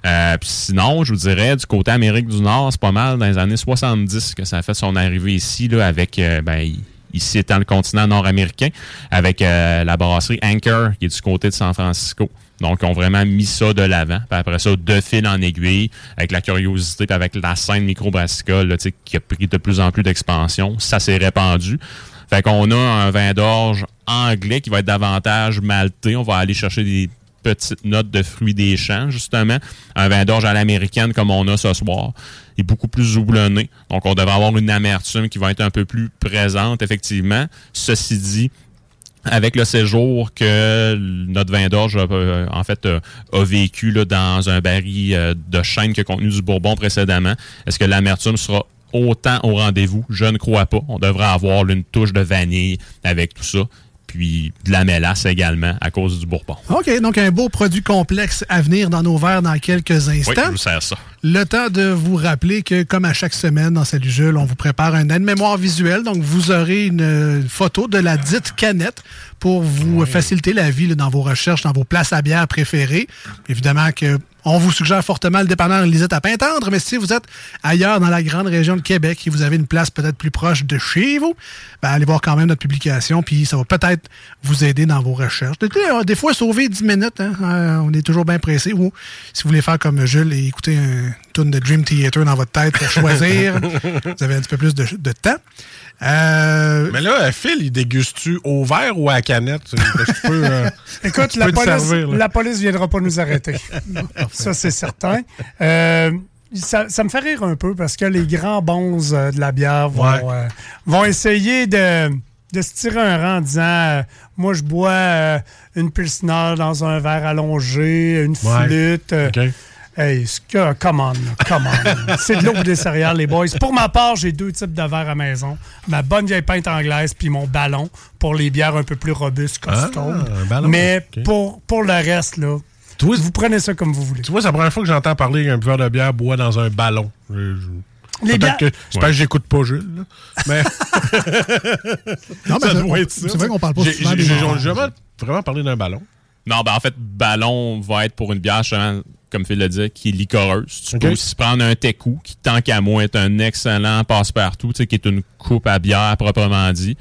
Euh, puis sinon, je vous dirais, du côté Amérique du Nord, c'est pas mal dans les années 70 que ça a fait son arrivée ici, là, avec, ben, ici étant le continent nord-américain, avec euh, la brasserie Anchor, qui est du côté de San Francisco. Donc, ils ont vraiment mis ça de l'avant. Puis après ça, de fil en aiguille, avec la curiosité, avec la scène microbrassicole, qui a pris de plus en plus d'expansion, ça s'est répandu. Fait qu'on a un vin d'orge anglais qui va être davantage malté. On va aller chercher des petites notes de fruits des champs, justement. Un vin d'orge à l'américaine comme on a ce soir. Est beaucoup plus houblonné. Donc, on devrait avoir une amertume qui va être un peu plus présente, effectivement. Ceci dit, avec le séjour que notre vin d'orge euh, en fait euh, a vécu dans un baril euh, de chêne qui a contenu du bourbon précédemment, est-ce que l'amertume sera autant au rendez-vous? Je ne crois pas. On devrait avoir une touche de vanille avec tout ça. Puis de la mélasse également à cause du bourbon. OK, donc un beau produit complexe à venir dans nos verres dans quelques Oui, instants. je vous sers ça. Le temps de vous rappeler que, comme à chaque semaine dans Salut Jules, on vous prépare un aide-mémoire visuel. Donc, vous aurez une photo de la dite canette pour vous faciliter la vie là, dans vos recherches, dans vos places à bière préférées. Évidemment que on vous suggère fortement le dépanneur Lisette à Pintendre, mais si vous êtes ailleurs dans la grande région de Québec et vous avez une place peut-être plus proche de chez vous, ben, allez voir quand même notre publication, puis ça va peut-être vous aider dans vos recherches. Des, des fois, sauver 10 minutes, hein, euh, on est toujours bien pressé. Ou si vous voulez faire comme Jules et écouter un tune de Dream Theater dans votre tête pour choisir, *laughs* vous avez un petit peu plus de, de temps. Euh, Mais là, Phil, il déguste-tu au verre ou à la canette? Tu peux, euh, *laughs* Écoute, la peux police, servir, là. la police viendra pas nous arrêter. *laughs* ça, c'est certain. Euh, ça, ça me fait rire un peu parce que les grands bons euh, de la bière vont, Ouais. vont essayer de, de se tirer un rang en disant Moi, je bois une Pilsner dans un verre allongé, une flûte. Hey, ce que, come on, come on. *laughs* C'est de l'eau ou des céréales, les boys. Pour ma part, j'ai deux types de verres à maison. Ma bonne vieille pinte anglaise puis mon ballon pour les bières un peu plus robustes, costaudes. Ah, un ballon, Mais pour, pour le reste, là, vous prenez ça comme vous voulez. Tu vois, c'est la première fois que j'entends parler qu'un buveur de bière boit dans un ballon. Je- je- Les bières- que c'est parce que j'écoute pas Jules. là. Mais. *laughs* Non, mais Ça c'est- doit être ça. c'est vrai qu'on parle pas J'ai- souvent j'ai- des J'ai jamais vraiment parlé d'un ballon. Non, ben en fait, ballon va être pour une bière, justement, comme Phil le dit, qui est licoreuse. Tu peux aussi prendre un teku, qui, tant qu'à moi, est un excellent passe-partout, tu sais, qui est une coupe à bière proprement dit.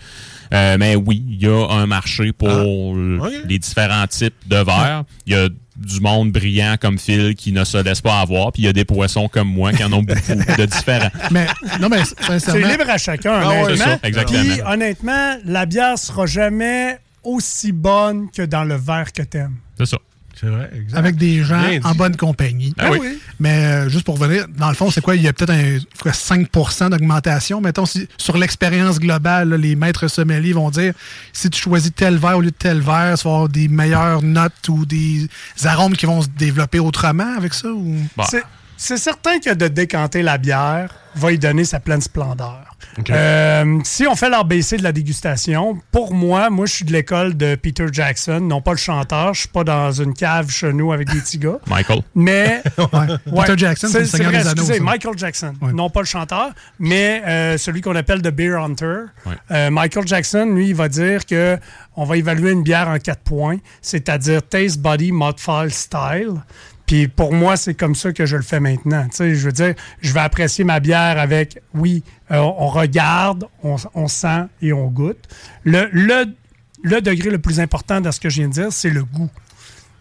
Euh, mais oui, il y a un marché pour ok. les différents types de verres. Il y a du monde brillant comme Phil qui ne se laisse pas avoir, puis il y a des poissons comme moi qui en ont beaucoup *laughs* de différents. mais, non, mais C'est libre à chacun, Ah ouais, honnêtement. c'est ça, exactement. Puis, honnêtement, la bière sera jamais aussi bonne que dans le verre que t'aimes. C'est ça. C'est vrai, exact. avec des gens Bien dit. en bonne compagnie. Ah oui. oui. Mais euh, juste pour revenir, dans le fond, c'est quoi? Il y a peut-être un quoi, 5% d'augmentation? Mettons, si, sur l'expérience globale, là, les maîtres sommeliers vont dire si tu choisis tel verre au lieu de tel verre, tu vas avoir des meilleures notes ou des arômes qui vont se développer autrement avec ça? Ou... Bah. C'est- C'est certain que de décanter la bière va y donner sa pleine splendeur. Euh, si on fait l'ABC de la dégustation, pour moi, moi, je suis de l'école de Peter Jackson, non pas le chanteur. Je suis pas dans une cave chez nous avec des petits gars. *laughs* Michael. Mais. *laughs* Ouais. Peter Jackson, c'est le Seigneur vrai, des Anneaux. excusez, ça. Michael Jackson. Ouais. Non pas le chanteur, mais euh, celui qu'on appelle The Beer Hunter. Ouais. Euh, Michael Jackson, lui, il va dire que on va évaluer une bière en quatre points, c'est-à-dire taste, body, mouthfeel, style. Puis pour moi, c'est comme ça que je le fais maintenant. Tu sais, je veux dire, je vais apprécier ma bière avec, oui, euh, on regarde, on, on sent et on goûte. Le, le, le degré le plus important dans ce que je viens de dire, c'est le goût.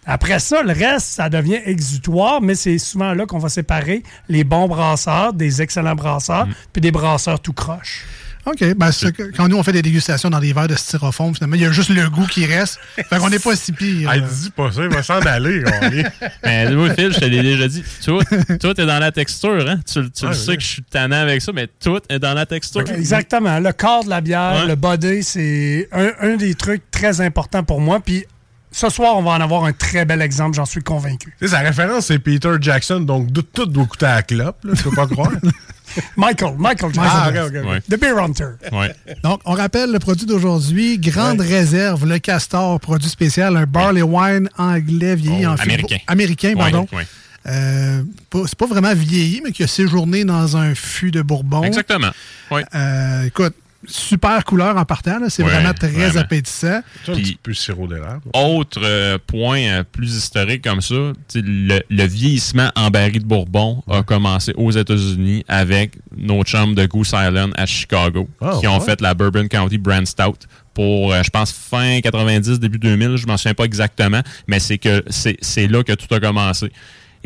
Après ça, le reste, ça devient exutoire, mais c'est souvent là qu'on va séparer les bons brasseurs, des excellents brasseurs, puis des brasseurs tout croche. OK. Ben, c'est que quand nous, on fait des dégustations dans des verres de styrofoam, finalement, il y a juste le goût qui reste. Fait qu'on n'est pas si pire. Elle dit pas ça, il va s'en aller. Mais *laughs* oui, Phil, je te l'ai déjà dit. Tout, tout est dans la texture. Hein? Tu, le sais ouais. que je suis tannant avec ça, mais tout est dans la texture. Exactement. Le corps de la bière, Ouais. le body, c'est un, un des trucs très importants pour moi. Puis ce soir, on va en avoir un très bel exemple, j'en suis convaincu. Tu sais, sa référence, c'est Peter Jackson, donc tout, tout doit coûter à la clope, là, tu peux pas croire. *laughs* *laughs* Michael, Michael Jackson. Ah. Ouais. The Beer Hunter. Ouais. Donc, on rappelle le produit d'aujourd'hui, Grande Réserve, le Castor, produit spécial, un barley wine anglais vieilli Oh, en fût- américain. Américain, pardon. Euh, pas- c'est pas vraiment vieilli, mais qui a séjourné dans un fût de Bourbon. Exactement. Oui. Euh, écoute, super couleur en partant, là, c'est Ouais, vraiment très vraiment. appétissant. un Puis- petit peu sirop d'érable. Autre euh, point euh, plus historique comme ça, le, le vieillissement en baril de Bourbon a commencé aux États-Unis avec nos chums de Goose Island à Chicago, Ah, qui ont ouais? fait la Bourbon County Brand Stout pour, euh, je pense, fin 90, début 2000, je m'en souviens pas exactement, mais c'est que c'est c'est là que tout a commencé.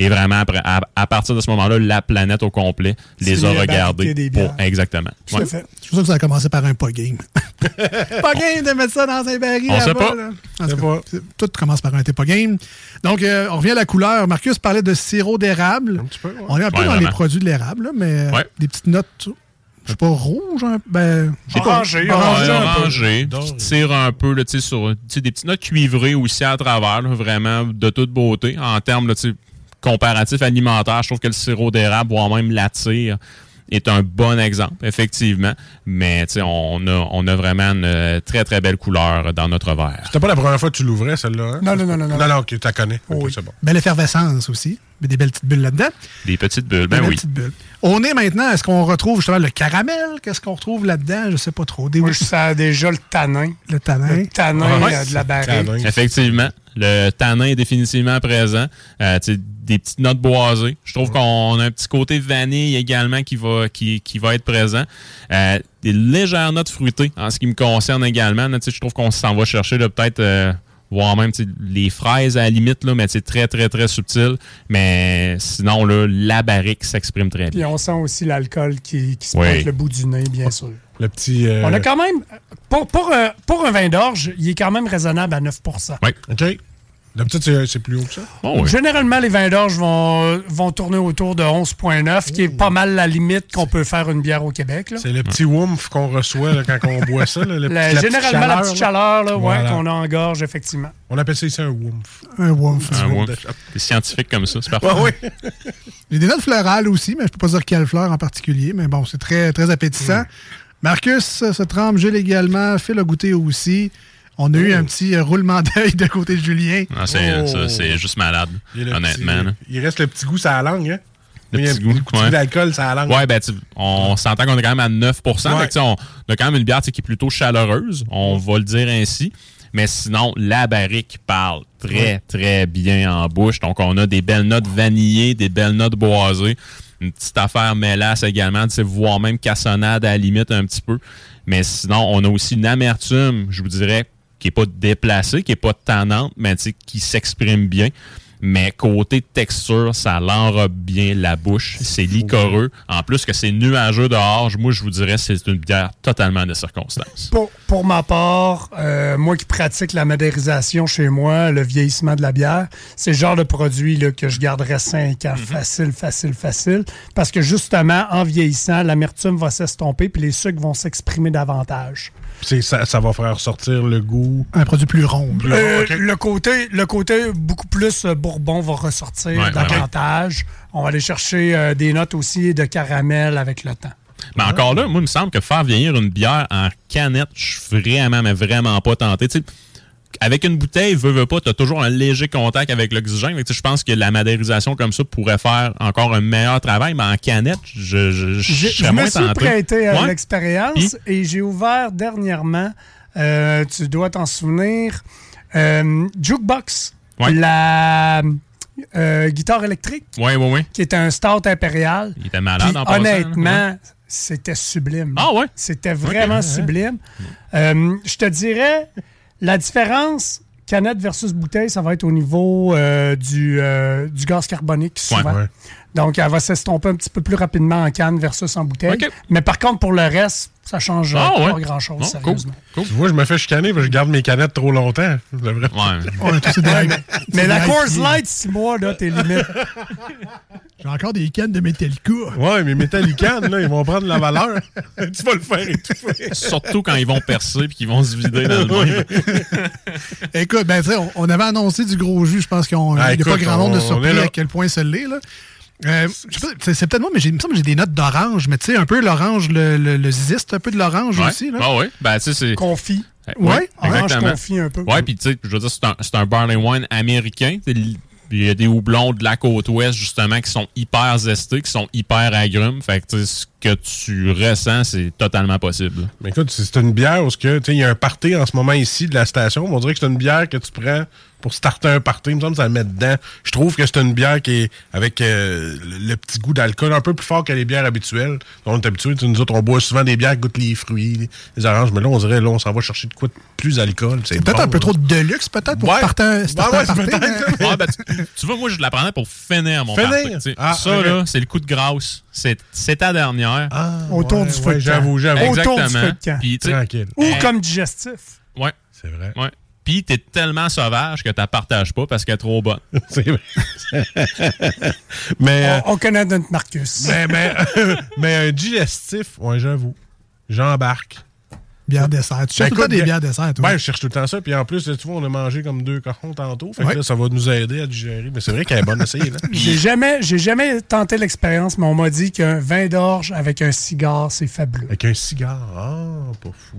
Et vraiment, après, à, à partir de ce moment-là, la planète au complet les a regardés. Pour, exactement. Tout Ouais. à fait. Je suis sûr que ça a commencé par un pas game. *laughs* pas game de mettre ça dans un baril. On sait là-bas, pas. là. En tout cas, Tout commence par un t'es pas game. Donc, euh, on revient à la couleur. Marcus parlait de sirop d'érable. On est un peu Ouais, dans les produits de l'érable, là, mais euh, Ouais. des petites notes. Je sais pas, rouge, hein? ben, pas. Orangé, Orangé, Ouais, un peu. orangé, qui tire un peu là, tu sur tu des petites notes cuivrées aussi à travers, là, vraiment de toute beauté. En termes là, comparatifs alimentaires, je trouve que le sirop d'érable, voire même la tire, est un bon exemple, effectivement. Mais tu sais, on a, on a vraiment une euh, très, très belle couleur dans notre verre. C'était pas la première fois que tu l'ouvrais, celle-là? hein? Non, non, non, non, non. Non, non, ok, tu la connais. Ok, c'est bon. Belle effervescence aussi. Mais des belles petites bulles là-dedans. Des petites bulles, Des ben belles oui. petites bulles. On est maintenant, est-ce qu'on retrouve justement le caramel? Qu'est-ce qu'on retrouve là-dedans? Je sais pas trop. Des... Moi, je sens déjà le tanin. Le tanin. Le tanin Ouais. euh, de la barrique. Effectivement. Le tanin est définitivement présent. Euh, des petites notes boisées. Je trouve qu'on a un petit côté vanille également qui va, qui, qui va être présent. Euh, des légères notes fruitées en ce qui me concerne également. Là, je trouve qu'on s'en va chercher peut-être... euh, voire même les fraises à la limite, là, mais c'est très, très, très subtil. Mais sinon, là, la barrique s'exprime très bien. Puis on sent aussi l'alcool qui, qui se Oui. le bout du nez, bien sûr. Le petit. euh, On a quand même, pour, pour, un- pour un vin d'orge, il est quand même raisonnable à 9% Oui. OK. D'habitude, c'est- c'est plus haut que ça. Oh, oui. Généralement, les vins d'orge vont, vont tourner autour de 11,9, qui est pas mal la limite qu'on peut faire une bière au Québec. C'est le petit woomph qu'on reçoit là, quand on boit ça. là, le La- petite généralement, la chaleur, petite chaleur ouais, Voilà. qu'on a en gorge, effectivement. On appelle ça ici un woomph. Un. Un woof. shop. C'est scientifique comme ça, c'est parfait. Ouais, ouais. J'ai des notes florales aussi, mais je peux pas dire quelle fleur en particulier. Mais bon, c'est très, très appétissant. Marcus se trempe, Gilles également. Phil a goûté aussi. On a eu un petit euh, roulement d'œil de côté de Julien. Ah, c'est, Oh. ça, c'est juste malade, Il, honnêtement. petit- il reste le petit goût sur la langue. Hein? Le petit goût, ouais. d'alcool sur la langue. Ouais, ben, on s'entend qu'on est quand même à 9 Fait que, on a quand même une bière qui est plutôt chaleureuse, on va le dire ainsi. Mais sinon, la barrique parle très, Ouais. très bien en bouche. Donc, on a des belles notes vanillées, des belles notes boisées. Une petite affaire mélasse également, voire même cassonade à la limite un petit peu. Mais sinon, on a aussi une amertume, je vous dirais, qui n'est pas déplacée, qui n'est pas tannante, mais qui s'exprime bien. Mais côté texture, ça l'enrobe bien la bouche. C'est liquoreux. En plus que c'est nuageux dehors, moi, je vous dirais, c'est une bière totalement de circonstance. Pour, pour ma part, euh, moi qui pratique la modérisation chez moi, le vieillissement de la bière, c'est le genre de produit là, que je garderais 5 ans, facile, facile, facile. Parce que justement, en vieillissant, l'amertume va s'estomper puis les sucres vont s'exprimer davantage. C'est- Ça, ça va faire sortir le goût. Un produit plus rond. Plus Euh, rond, le, côté, le côté beaucoup plus euh, bourbon va ressortir Ouais, davantage. On va aller chercher euh, des notes aussi de caramel avec le temps. Mais encore là, moi, il me semble que faire vieillir une bière en canette, je suis vraiment, mais vraiment pas tenté. Tu sais, avec une bouteille, veux, veux pas, tu as toujours un léger contact avec l'oxygène. Je pense que la madérisation comme ça pourrait faire encore un meilleur travail, mais en canette, je, je, je, je me suis tenté. prêté à Ouais? l'expérience et j'ai ouvert dernièrement, euh, tu dois t'en souvenir, euh, Jukebox, Ouais. la euh, guitare électrique, qui est un stout impérial. Il était malade Puis, en honnêtement, là. c'était sublime. Ah ouais? C'était vraiment sublime. Je te dirais, la différence canette versus bouteille, ça va être au niveau euh, du, euh, du gaz carbonique souvent. Ouais. Donc, elle va s'estomper un petit peu plus rapidement en canne versus en bouteille. Mais par contre, pour le reste, ça change Ah ouais? pas grand-chose, sérieusement. Tu vois, je me fais chicaner parce que je garde mes canettes trop longtemps. *laughs* Ouais. Ouais, *laughs* Mais c'est la Coors IPA. Light, 6 mois, là, t'es limite. *laughs* J'ai encore des cannes de Metallica. Ouais, mais Metallican, là, ils vont prendre la valeur. tu vas le faire étouffer. Surtout quand ils vont percer et qu'ils vont se vider dans le même. Écoute, ben, tu sais, on, on avait annoncé du gros jus. Je pense qu'il n'y Ah, a écoute, pas grand monde de surpris à quel point ça l'est. là. Euh, c'est peut-être moi, mais j'ai- il me semble que j'ai des notes d'orange, mais tu sais, un peu l'orange, le, le, le ziste, un peu de l'orange Ouais. aussi. Là. Ah oui. Ben, tu sais, c'est. Confit. Ouais, orange confit un peu. Ouais, puis tu sais, je veux dire, c'est un, c'est un barley wine américain. Il y a des houblons de la côte ouest, justement, qui sont hyper zestés, qui sont hyper agrumes. Fait que tu sais, que tu ressens, c'est totalement possible. Mais écoute, c'est une bière où ce que, tu sais, il y a un party en ce moment ici de la station. On dirait que c'est une bière que tu prends pour starter un party. Il me semble que ça le met dedans. Je trouve que c'est une bière qui est avec euh, le, petit goût d'alcool un peu plus fort que les bières habituelles. On est habitué, nous autres, on boit souvent des bières qui goûtent les fruits, les, oranges. Mais là, on dirait, là, on s'en va chercher de quoi de plus alcool. C'est Peut-être un peu trop de luxe, peut-être, pour Ouais. starter un, Ouais, starter ouais, un party, mais- Ah, ben, tu, tu vois, moi, je la prenais pour finir mon Finir? party. Ah, ça, là, c'est le coup de grâce. C'est c'est ta dernière. Autour du feu de j'avoue, j'avoue. Autour du Exactement. feu de camp. Tranquille. Ou comme digestif. Ouais. C'est vrai. Ouais. Puis, t'es tellement sauvage que tu partages pas parce qu'elle est trop bonne. *laughs* c'est vrai. *laughs* mais, euh, On, on connaît notre Marcus. mais, mais, *laughs* mais un digestif, ouais, j'avoue. J'embarque. Bière dessert. Tu cherches Ben, tout le temps écoute, des bières dessert, toi? Ben, je cherche tout le temps ça. Puis en plus, tu vois, on a mangé comme deux cochons tantôt. Fait que là, ça va nous aider à digérer. Mais c'est vrai qu'elle est bonne à essayer. Là. *laughs* J'ai jamais, j'ai jamais tenté l'expérience, mais on m'a dit qu'un vin d'orge avec un cigare, c'est fabuleux. Avec un cigare. Ah, pas fou.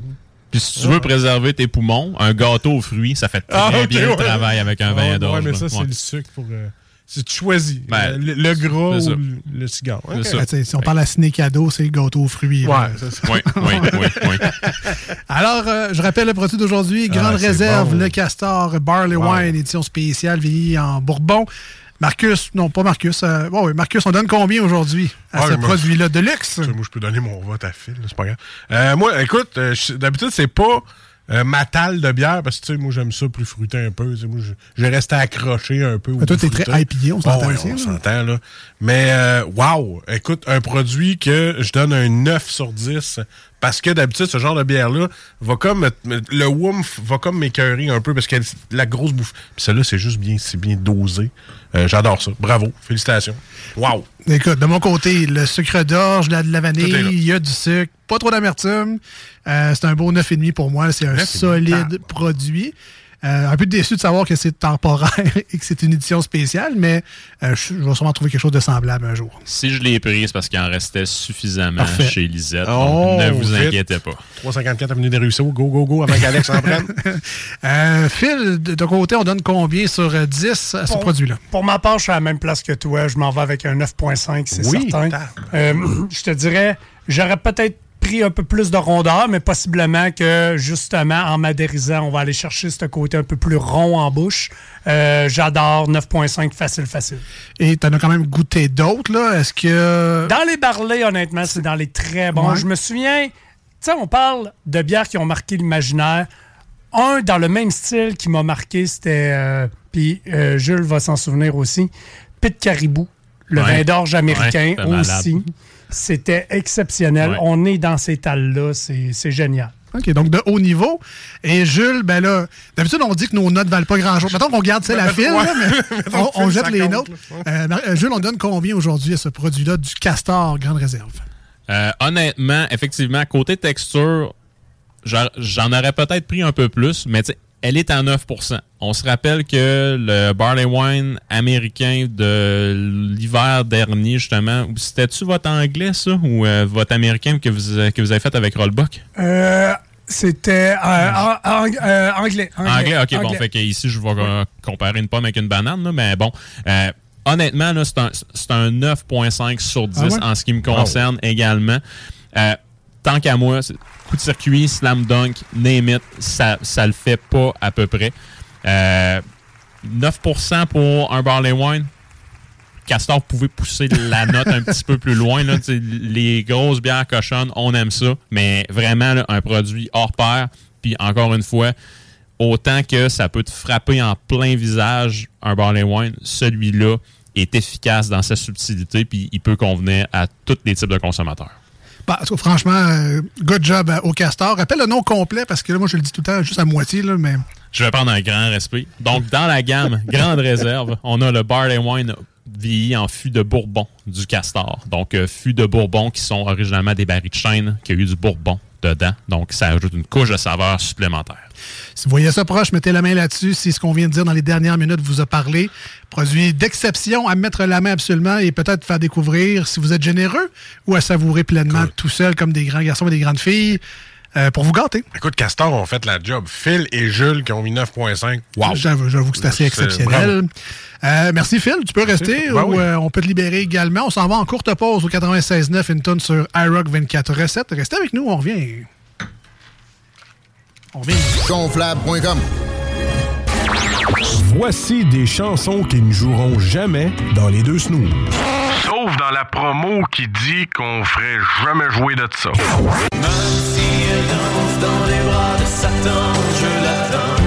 Puis si tu veux préserver tes poumons, un gâteau aux fruits, ça fait très Ah, bien ouais. le travail avec un Ah, vin ouais, d'orge. mais là. ça, c'est Ouais. le sucre pour. euh, tu choisis Ben, le, le gras ou le, le cigare. Ça. Ben, sais, si on parle à ciné cadeau, c'est le gâteau aux fruits. Ouais, c'est ça. Oui, oui, *laughs* oui, oui. Alors, euh, je rappelle le produit d'aujourd'hui, Grande Ah, c'est Réserve, bon. le Castor Barley Wow. Wine, édition spéciale, vieilli en Bourbon. Marcus, non pas Marcus, euh, ouais, Marcus, on donne combien aujourd'hui à Ouais, ce produit-là de luxe? Moi, je peux donner mon vote à Phil, c'est pas grave. Euh, moi, écoute, euh, d'habitude, c'est pas euh, ma talle de bière, parce que, tu sais, moi, j'aime ça plus fruité un peu. Moi, je, je vais rester accroché un peu. au Mais toi, t'es très. IPA, on s'entend Oh, ouais, aussi, on s'entend, là. Mais, euh, wow! Écoute, un produit que je donne un 9 sur 10, parce que d'habitude, ce genre de bière-là va comme... me- Le Woof va comme m'écœurer un peu, parce que la grosse bouffe... Puis celle-là, c'est juste bien, c'est bien dosé. Euh, J'adore ça. Bravo. Félicitations. Wow! Écoute, de mon côté, le sucre d'orge, la, de la vanille, il y a du sucre, pas trop d'amertume. Euh, c'est un beau 9,5 pour moi. C'est un 9,5, solide produit. Euh, un peu déçu de savoir que c'est temporaire *laughs* et que c'est une édition spéciale, mais euh, je, je vais sûrement trouver quelque chose de semblable un jour. Si je l'ai prise parce qu'il en restait suffisamment Parfait. chez Lisette. Oh, donc ne vous vite. inquiétez pas. 354 Avenue des Ruisseaux. Go, go, go, avant qu'Alex *laughs* en prenne. Euh, Phil, de ton côté, on donne combien sur euh, 10 à ce Pour- produit-là? Pour ma part, je suis à la même place que toi. Je m'en vais avec un 9.5, c'est Oui, certain. Euh, *clears throat* je te dirais, j'aurais peut-être pris un peu plus de rondeur, mais possiblement que, justement, en madérisant, on va aller chercher ce côté un peu plus rond en bouche. Euh, J'adore 9.5 facile, facile. Et tu en as quand même goûté d'autres, là? Est-ce que. Dans les barlets, honnêtement, c'est dans les très bons. Ouais. Je me souviens, tu sais, on parle de bières qui ont marqué l'imaginaire. Un dans le même style qui m'a marqué, c'était. euh, Puis euh, Jules va s'en souvenir aussi. Pit Caribou, le Ouais. vin d'orge américain Ouais, malade. C'était exceptionnel. Ouais. On est dans ces tales-là. C'est c'est génial. OK, donc de haut niveau. Et Jules, ben là, d'habitude, on dit que nos notes valent pas grand-chose. Mettons qu'on garde celle à fil, là, mais *laughs* on, jette les là. Euh, Jules, on donne combien aujourd'hui à ce produit-là du Castor Grande Réserve? Euh, honnêtement, effectivement, côté texture, j'en j'en aurais peut-être pris un peu plus, mais tu sais, elle est à 9% On se rappelle que le Barley Wine américain de l'hiver dernier, justement, c'était-tu votre anglais, ça, ou euh, votre américain que vous, que vous avez fait avec Rollbuck? Euh, C'était euh, euh, anglais, anglais. Anglais, ok, bon, fait que ici, je vais euh, comparer une pomme avec une banane, là, mais bon. euh, honnêtement, c'est un, un 9.5 sur 10 Ah ouais? en ce qui me concerne également. Tant qu'à moi, coup de circuit, slam dunk, name it, ça, ça le fait pas à peu près. Euh, 9% pour un barley wine. Castor, vous pouvez pousser la *laughs* note un petit peu plus loin. Là. Les grosses bières cochonnes, on aime ça. Mais vraiment, là, un produit hors pair. Puis encore une fois, autant que ça peut te frapper en plein visage un barley wine, celui-là est efficace dans sa subtilité. Puis il peut convenir à tous les types de consommateurs. Franchement, euh, good job au Castor. Rappelle le nom complet parce que là, moi, je le dis tout le temps juste à moitié, là, mais. Je vais prendre un grand respect. Donc, dans la gamme *laughs* Grande Réserve, on a le Barley Wine vieilli en fût de Bourbon du Castor. Donc, euh, fût de Bourbon qui sont originalement des barils de chêne qui a eu du Bourbon dedans. Donc, ça ajoute une couche de saveur supplémentaire. Si vous voyez ça proche, mettez la main là-dessus. Si ce qu'on vient de dire dans les dernières minutes vous a parlé, produit d'exception à mettre la main absolument et peut-être faire découvrir si vous êtes généreux ou à savourer pleinement tout seul comme des grands garçons et des grandes filles. Euh, pour vous gâter. Écoute, Castor ont fait la job. Phil et Jules qui ont mis 9.5. Wow. J'avoue, j'avoue que c'est assez exceptionnel. Euh, merci Phil, tu peux rester Ben ou oui. euh, on peut te libérer également. On s'en va en courte pause au 96.9, une tonne sur iRock 24 recettes. Restez avec nous, on revient. On revient. Gonflable.com Voici des chansons qui ne joueront jamais dans les deux snooze. Sauf dans la promo qui dit qu'on ferait jamais jouer de ça. Même si elle danse dans les bras de Satan, je l'attends.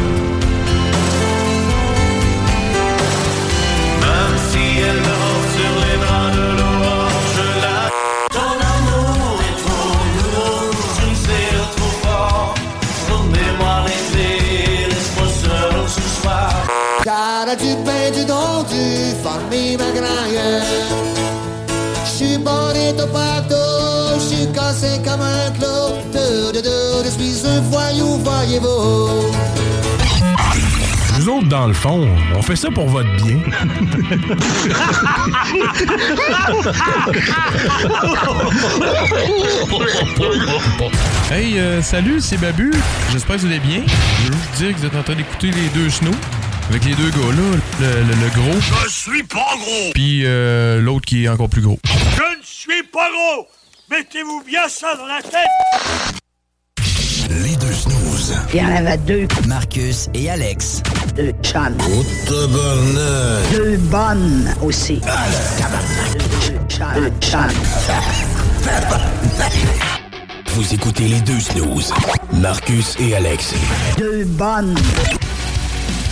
Même si elle me rend sur les bras de l'aurore, je l'attends. Ton amour est trop lourd, je ne sais trop fort. Ton mémoire l'été, laisse-moi seul ce soir. Cara du pain, du don, du famille comme un clou. De, de, de, je suis un voyou, voyez-vous. Nous autres, dans le fond, on fait ça pour votre bien. Hey, euh, salut, c'est Babu. J'espère que vous allez bien. Je veux juste dire que vous êtes en train d'écouter les deux snows. Avec les deux gars là, le, le- le gros. Je suis pas gros. Puis euh, l'autre qui est encore plus gros. Je ne suis pas gros. Mettez-vous bien ça dans la tête. Les deux snooze. Il y en avait deux. Marcus et Alex. Deux chums. Deux bonnes aussi. Deux chums. Deux chums. Vous écoutez les deux snooze. Marcus et Alex. Deux bonnes.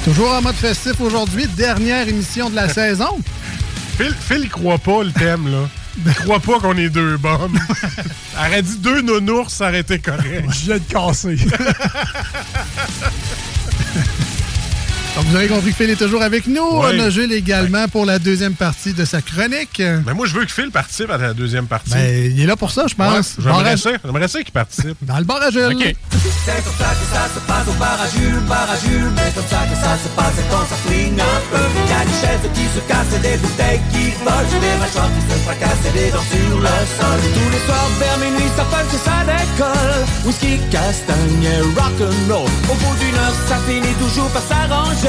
Toujours en mode festif aujourd'hui, dernière émission de la *laughs* saison. Phil, Phil, il croit pas le thème, là. Il croit pas qu'on est deux bonnes. *laughs* Aurait dit deux nounours, ça aurait été correct. Je viens de casser. *laughs* Donc, vous avez compris que Phil est toujours avec nous. Oui. On a Gilles également pour la deuxième partie de sa chronique. Mais moi, je veux que Phil participe à la deuxième partie. Ben, il est là pour ça, je pense. Ouais, J'aimerais ça. J'aimerais ça qu'il participe. Dans le bar à Gilles. OK. C'est comme ça que ça se passe au bar à Jules, bar à Jules. Mais comme ça que ça se passe quand ça swing un peu. Y a des chaises qui se cassent et des bouteilles qui volent. Des mâchoires qui se fracassent et des dents sur le sol. Tous les soirs vers minuit, ça punch et ça décolle. Whisky, castagne et rock'n'roll. Au bout d'une heure, ça finit toujours par s'arranger.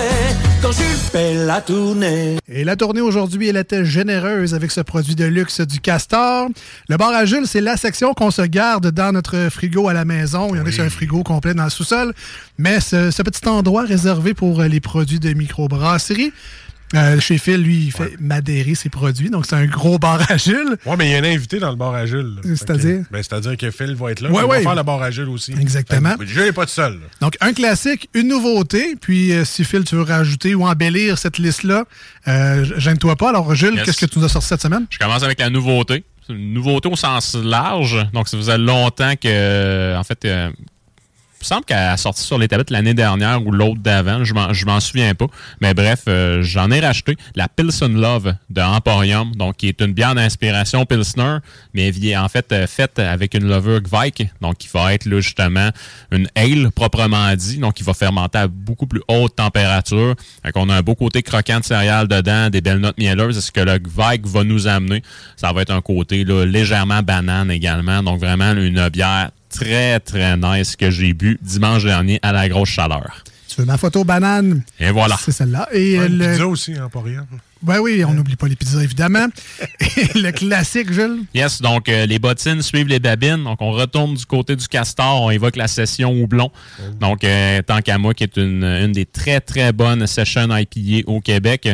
Quand Jules fait la tournée. Et la tournée aujourd'hui, elle était généreuse avec ce produit de luxe du Castor. Le bar à Jules, c'est la section qu'on se garde dans notre frigo à la maison. Il y en a sur un frigo complet dans le sous-sol. Mais ce, ce petit endroit réservé pour les produits de microbrasserie. Euh, chez Phil, lui, il fait madérer ses produits. Donc, c'est un gros bar à Jules. Ouais, mais il y a un invité dans le bar à Jules. C'est-à-dire? Ben, c'est-à-dire que Phil va être là. Ouais, il ouais. va faire le bar à Jules aussi. Exactement. Fait que Jules n'est pas tout seul. là. Donc, un classique, une nouveauté. Puis, euh, si Phil, tu veux rajouter ou embellir cette liste-là, euh, gêne-toi pas. Alors, Jules, Yes. qu'est-ce que tu nous as sorti cette semaine? Je commence avec la nouveauté. C'est une nouveauté au sens large. Donc, ça faisait longtemps que, en fait, euh, me semble qu'elle a sorti sur les tablettes l'année dernière ou l'autre d'avant. Je m'en, m'en souviens pas. Mais bref, euh, j'en ai racheté la Pilsen Love de Emporium, donc qui est une bière d'inspiration Pilsner, mais en fait euh, faite avec une levure Gvike, donc qui va être là, justement une ale proprement dit, donc qui va fermenter à beaucoup plus haute température. Fait qu'on a un beau côté croquant de céréales dedans, des belles notes mielleuses. Ce que le Gvike va nous amener, ça va être un côté légèrement banane également. Donc vraiment une bière très, très nice que j'ai bu dimanche dernier à la grosse chaleur. Tu veux ma photo banane? Et voilà. C'est celle-là. Et Ouais, euh, le... pizza aussi, hein, pas rien. Ben oui, on n'oublie pas les pizzas, évidemment. *laughs* Et le classique, Jules? Yes, donc euh, les bottines suivent les babines. Donc on retourne du côté du castor, on évoque la session houblon. Donc euh, tant qu'à moi, qui est une, une des très très bonnes sessions IPA au Québec,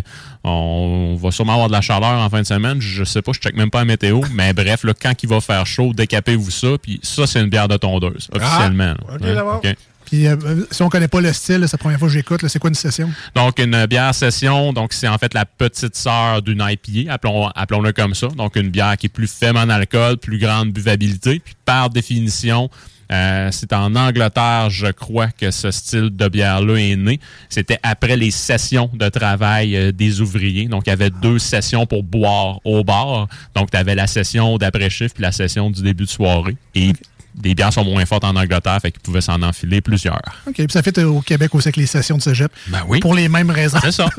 on, va sûrement avoir de la chaleur en fin de semaine. Je sais pas, je check même pas la météo, *laughs* mais bref, là, quand il va faire chaud, décapez-vous ça. Puis ça, c'est une bière de tondeuse, officiellement. Puis euh, si on connaît pas le style, c'est la première fois que j'écoute, là, c'est quoi une session? Donc, une bière session, donc c'est en fait la petite sœur d'une IPA, appelons, appelons-le comme ça. Donc, une bière qui est plus faible en alcool, plus grande buvabilité. Puis, par définition, euh, c'est en Angleterre, je crois, que ce style de bière-là est né. C'était après les sessions de travail euh, des ouvriers. Donc, il y avait deux sessions pour boire au bar. Donc, tu avais la session d'après-chiffre puis la session du début de soirée. Et des bières sont moins fortes en Angleterre, fait qu'ils pouvaient s'en enfiler plusieurs. OK. Puis ça fait euh, au Québec aussi avec les sessions de cégep. Ben oui. Pour les mêmes raisons. C'est ça. *laughs*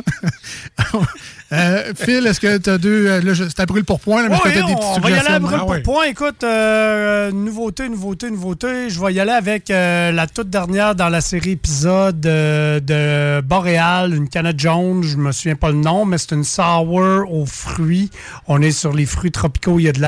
Euh, Phil, est-ce que tu as deux. euh, Là, c'est à brûle pour point, là, mais Oui, peut-être des petites on va y aller à brûle Ah pour point. Écoute, euh, nouveauté, nouveauté, nouveauté. Je vais y aller avec euh, la toute dernière dans la série épisode euh, de Boréal, une canette jaune. Je me souviens pas le nom, mais c'est une sour aux fruits. On est sur les fruits tropicaux. Il y a de la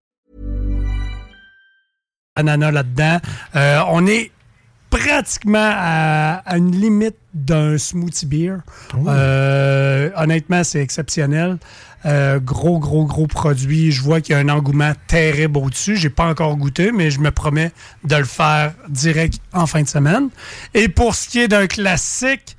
Ananas là-dedans. Euh, on est pratiquement à, à une limite d'un smoothie beer. Euh, honnêtement, c'est exceptionnel. Euh, gros, gros, gros produit. Je vois qu'il y a un engouement terrible au-dessus. J'ai pas encore goûté, mais je me promets de le faire direct en fin de semaine. Et pour ce qui est d'un classique,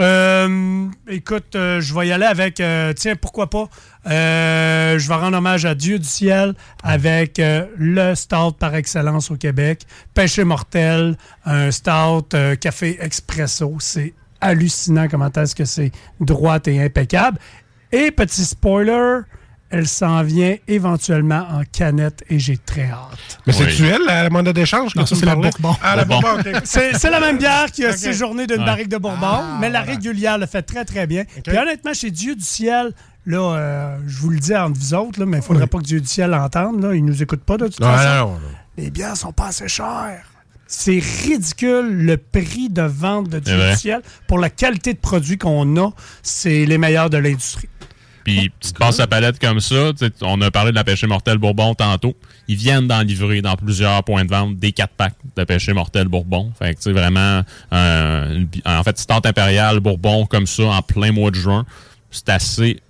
euh, écoute, euh, je vais y aller avec, euh, tiens, pourquoi pas, je vais rendre hommage à Dieu du ciel avec le stout par excellence au Québec, Pêché mortel, un stout café expresso. C'est hallucinant comment est-ce que c'est droite et impeccable. Et petit spoiler, elle s'en vient éventuellement en canette et j'ai très hâte. Mais c'est-tu elle, la monnaie d'échange? Non, ça, c'est la? Bourbon. Ah, la Bourbon, OK. C'est c'est la même bière qui a séjourné d'une Ouais. barrique de Bourbon, Ah, mais la régulière le fait très, très bien. Puis honnêtement, chez Dieu du ciel, là, euh, je vous le dis entre vous autres, là, mais il ne faudrait pas que Dieu du ciel l'entende. Là. Il ne nous écoute pas de toute Non, façon. non, non. Les bières sont pas assez chères. C'est ridicule le prix de vente de Dieu du ciel. Pour la qualité de produit qu'on a, c'est les meilleurs de l'industrie. Puis tu te passes la palette comme ça. On a parlé de la pêche mortelle Bourbon tantôt. Ils viennent d'en livrer dans plusieurs points de vente des 4 packs de pêche mortelle Bourbon. Fait que tu sais, vraiment, euh, une en fait, Stante impériale Bourbon comme ça en plein mois de juin, c'est assez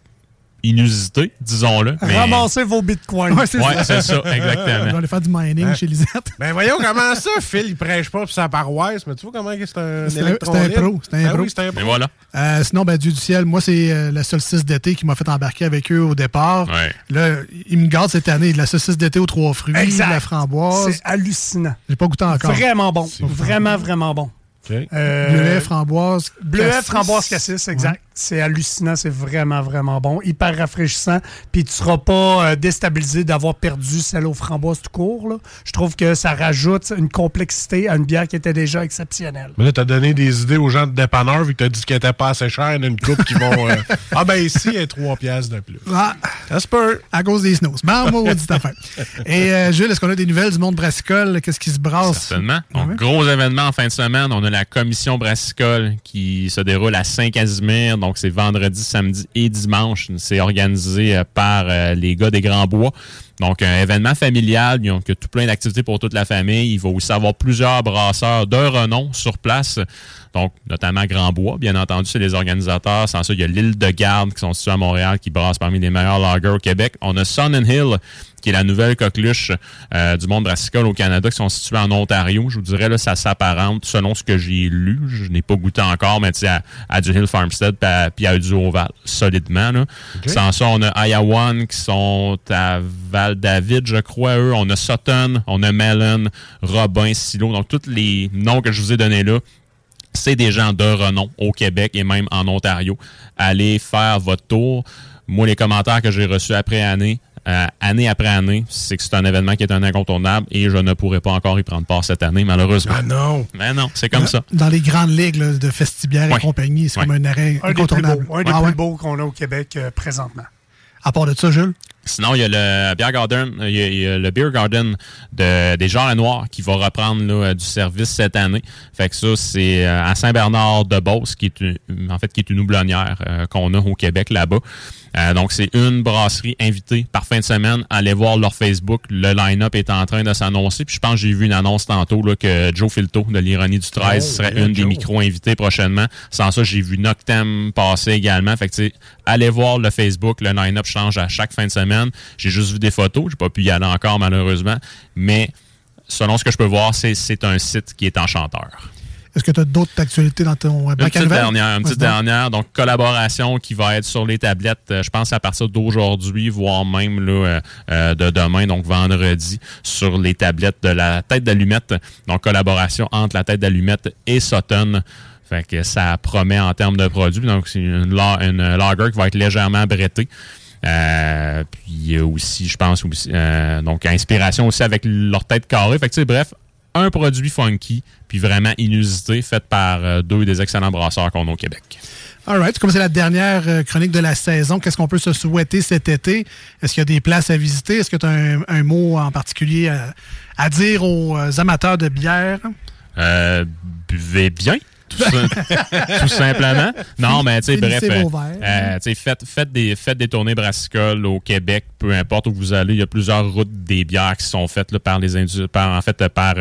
inusité, disons-le. mais- Ramassez vos bitcoins. Ouais, c'est Ouais, ça. c'est ça, exactement. *laughs* On va aller faire du mining chez Lisette. Ben voyons comment ça, Phil, il prêche pas pour sa paroisse, mais tu vois comment c'est un C'est un- pro, c'est un Ben pro. oui, c'est un pro. Mais voilà. Euh, sinon, ben, Dieu du ciel, moi, c'est euh, la solstice d'été qui m'a fait embarquer avec eux au départ. Ouais. Là, ils me gardent cette année de la saucisse d'été aux trois fruits, Exact. la framboise. C'est hallucinant. J'ai pas goûté encore. Vraiment bon. Vraiment, vraiment bon. Euh, Bleuet, framboise. Bleuet, cassis. framboise, cassis, exact. C'est hallucinant, c'est vraiment, vraiment bon. Hyper rafraîchissant. Puis tu seras pas euh, déstabilisé d'avoir perdu celle aux framboises tout court. là. Je trouve que ça rajoute une complexité à une bière qui était déjà exceptionnelle. Mais là, t'as donné des idées aux gens de dépanneur vu que t'as dit qu'elle était pas assez chère. Il y en a une coupe qui vont. euh, *laughs* ah, ben ici, il y a 3 piastres de plus. Ah, ça se peut. À cause des snows. Ben, maudite affaire. Et euh, Jules, est-ce qu'on a des nouvelles du monde brassicole? Qu'est-ce qui se brasse? Certainement. Donc, Gros événement en fin de semaine. On a la commission brassicole qui se déroule à Saint-Casimir. Donc, c'est vendredi, samedi et dimanche. C'est organisé euh, par euh, les gars des Grands Bois. Donc, un événement familial. Il y a tout plein d'activités pour toute la famille. Il va aussi avoir plusieurs brasseurs de renom sur place. Donc, notamment Grand Bois, bien entendu, c'est les organisateurs. Sans ça, il y a l'île de Garde qui sont situés à Montréal, qui brassent parmi les meilleurs lagers au Québec. On a Sun and Hill, qui est la nouvelle coqueluche euh, du monde brassicole au Canada, qui sont situés en Ontario. Je vous dirais, là, ça s'apparente, selon ce que j'ai lu. Je n'ai pas goûté encore, mais à, à du Hill Farmstead puis à, à du Oval, solidement. Là. Sans ça, on a Iowan qui sont à Val-David, je crois, eux. On a Sutton, on a Mellon, Robin, Silo. Donc, tous les noms que je vous ai donnés là, c'est des gens de renom au Québec et même en Ontario. Allez faire votre tour. Moi, les commentaires que j'ai reçus après année, euh, année après année, c'est que c'est un événement qui est un incontournable et je ne pourrai pas encore y prendre part cette année, malheureusement. Ah non! Mais non, c'est comme ça. Dans les grandes ligues là, de festibières Ouais. et compagnie, c'est Ouais. comme un arrêt Un des plus incontournable. beaux, un des Ah plus ouais? beaux qu'on a au Québec euh, présentement. À part de ça, Jules? Sinon, il y a le Beer Garden, il y a, il y a le Beer Garden de, des Genres Noirs qui va reprendre là, du service cette année. Fait que ça, c'est euh, à Saint-Bernard-de-Beauce, qui est une, en fait qui est une houblonnière euh, qu'on a au Québec là-bas. Euh, donc, c'est une brasserie invitée par fin de semaine. Allez voir leur Facebook. Le line-up est en train de s'annoncer. Puis je pense que j'ai vu une annonce tantôt là, que Joe Filto de l'Ironie du 13 Oh, serait une des micro-invités prochainement. Sans ça, j'ai vu Noctem passer également. Fait que, allez voir le Facebook. Le line-up change à chaque fin de semaine. J'ai juste vu des photos. J'ai pas pu y aller encore, malheureusement. Mais selon ce que je peux voir, c'est un site qui est enchanteur. Est-ce que tu as d'autres actualités dans ton Une bac à petite dernière, une petite dernière. Donc, collaboration qui va être sur les tablettes, euh, je pense à partir d'aujourd'hui, voire même là, euh, euh, de demain, donc vendredi, sur les tablettes de la tête d'allumette. Donc, collaboration entre la tête d'allumette et Sutton. Fait que ça promet en termes de produits. Donc, c'est une, une lager qui va être légèrement brettée. Euh, puis il y a aussi, je pense, aussi, euh, donc inspiration aussi avec leur tête carrée. Fait que, bref, un produit funky, puis vraiment inusité, fait par euh, deux des excellents brasseurs qu'on a au Québec. All right. Comme c'est la dernière chronique de la saison, qu'est-ce qu'on peut se souhaiter cet été? Est-ce qu'il y a des places à visiter? Est-ce que tu as un, un mot en particulier à, à dire aux amateurs de bière? Euh, buvez bien. Tout, sim- *laughs* tout simplement. Non, mais tu sais, bref, euh, euh, faites, faites, des, faites des tournées brassicoles au Québec, peu importe où vous allez. Il y a plusieurs routes des bières qui sont faites là, par les indu- par, en fait, par,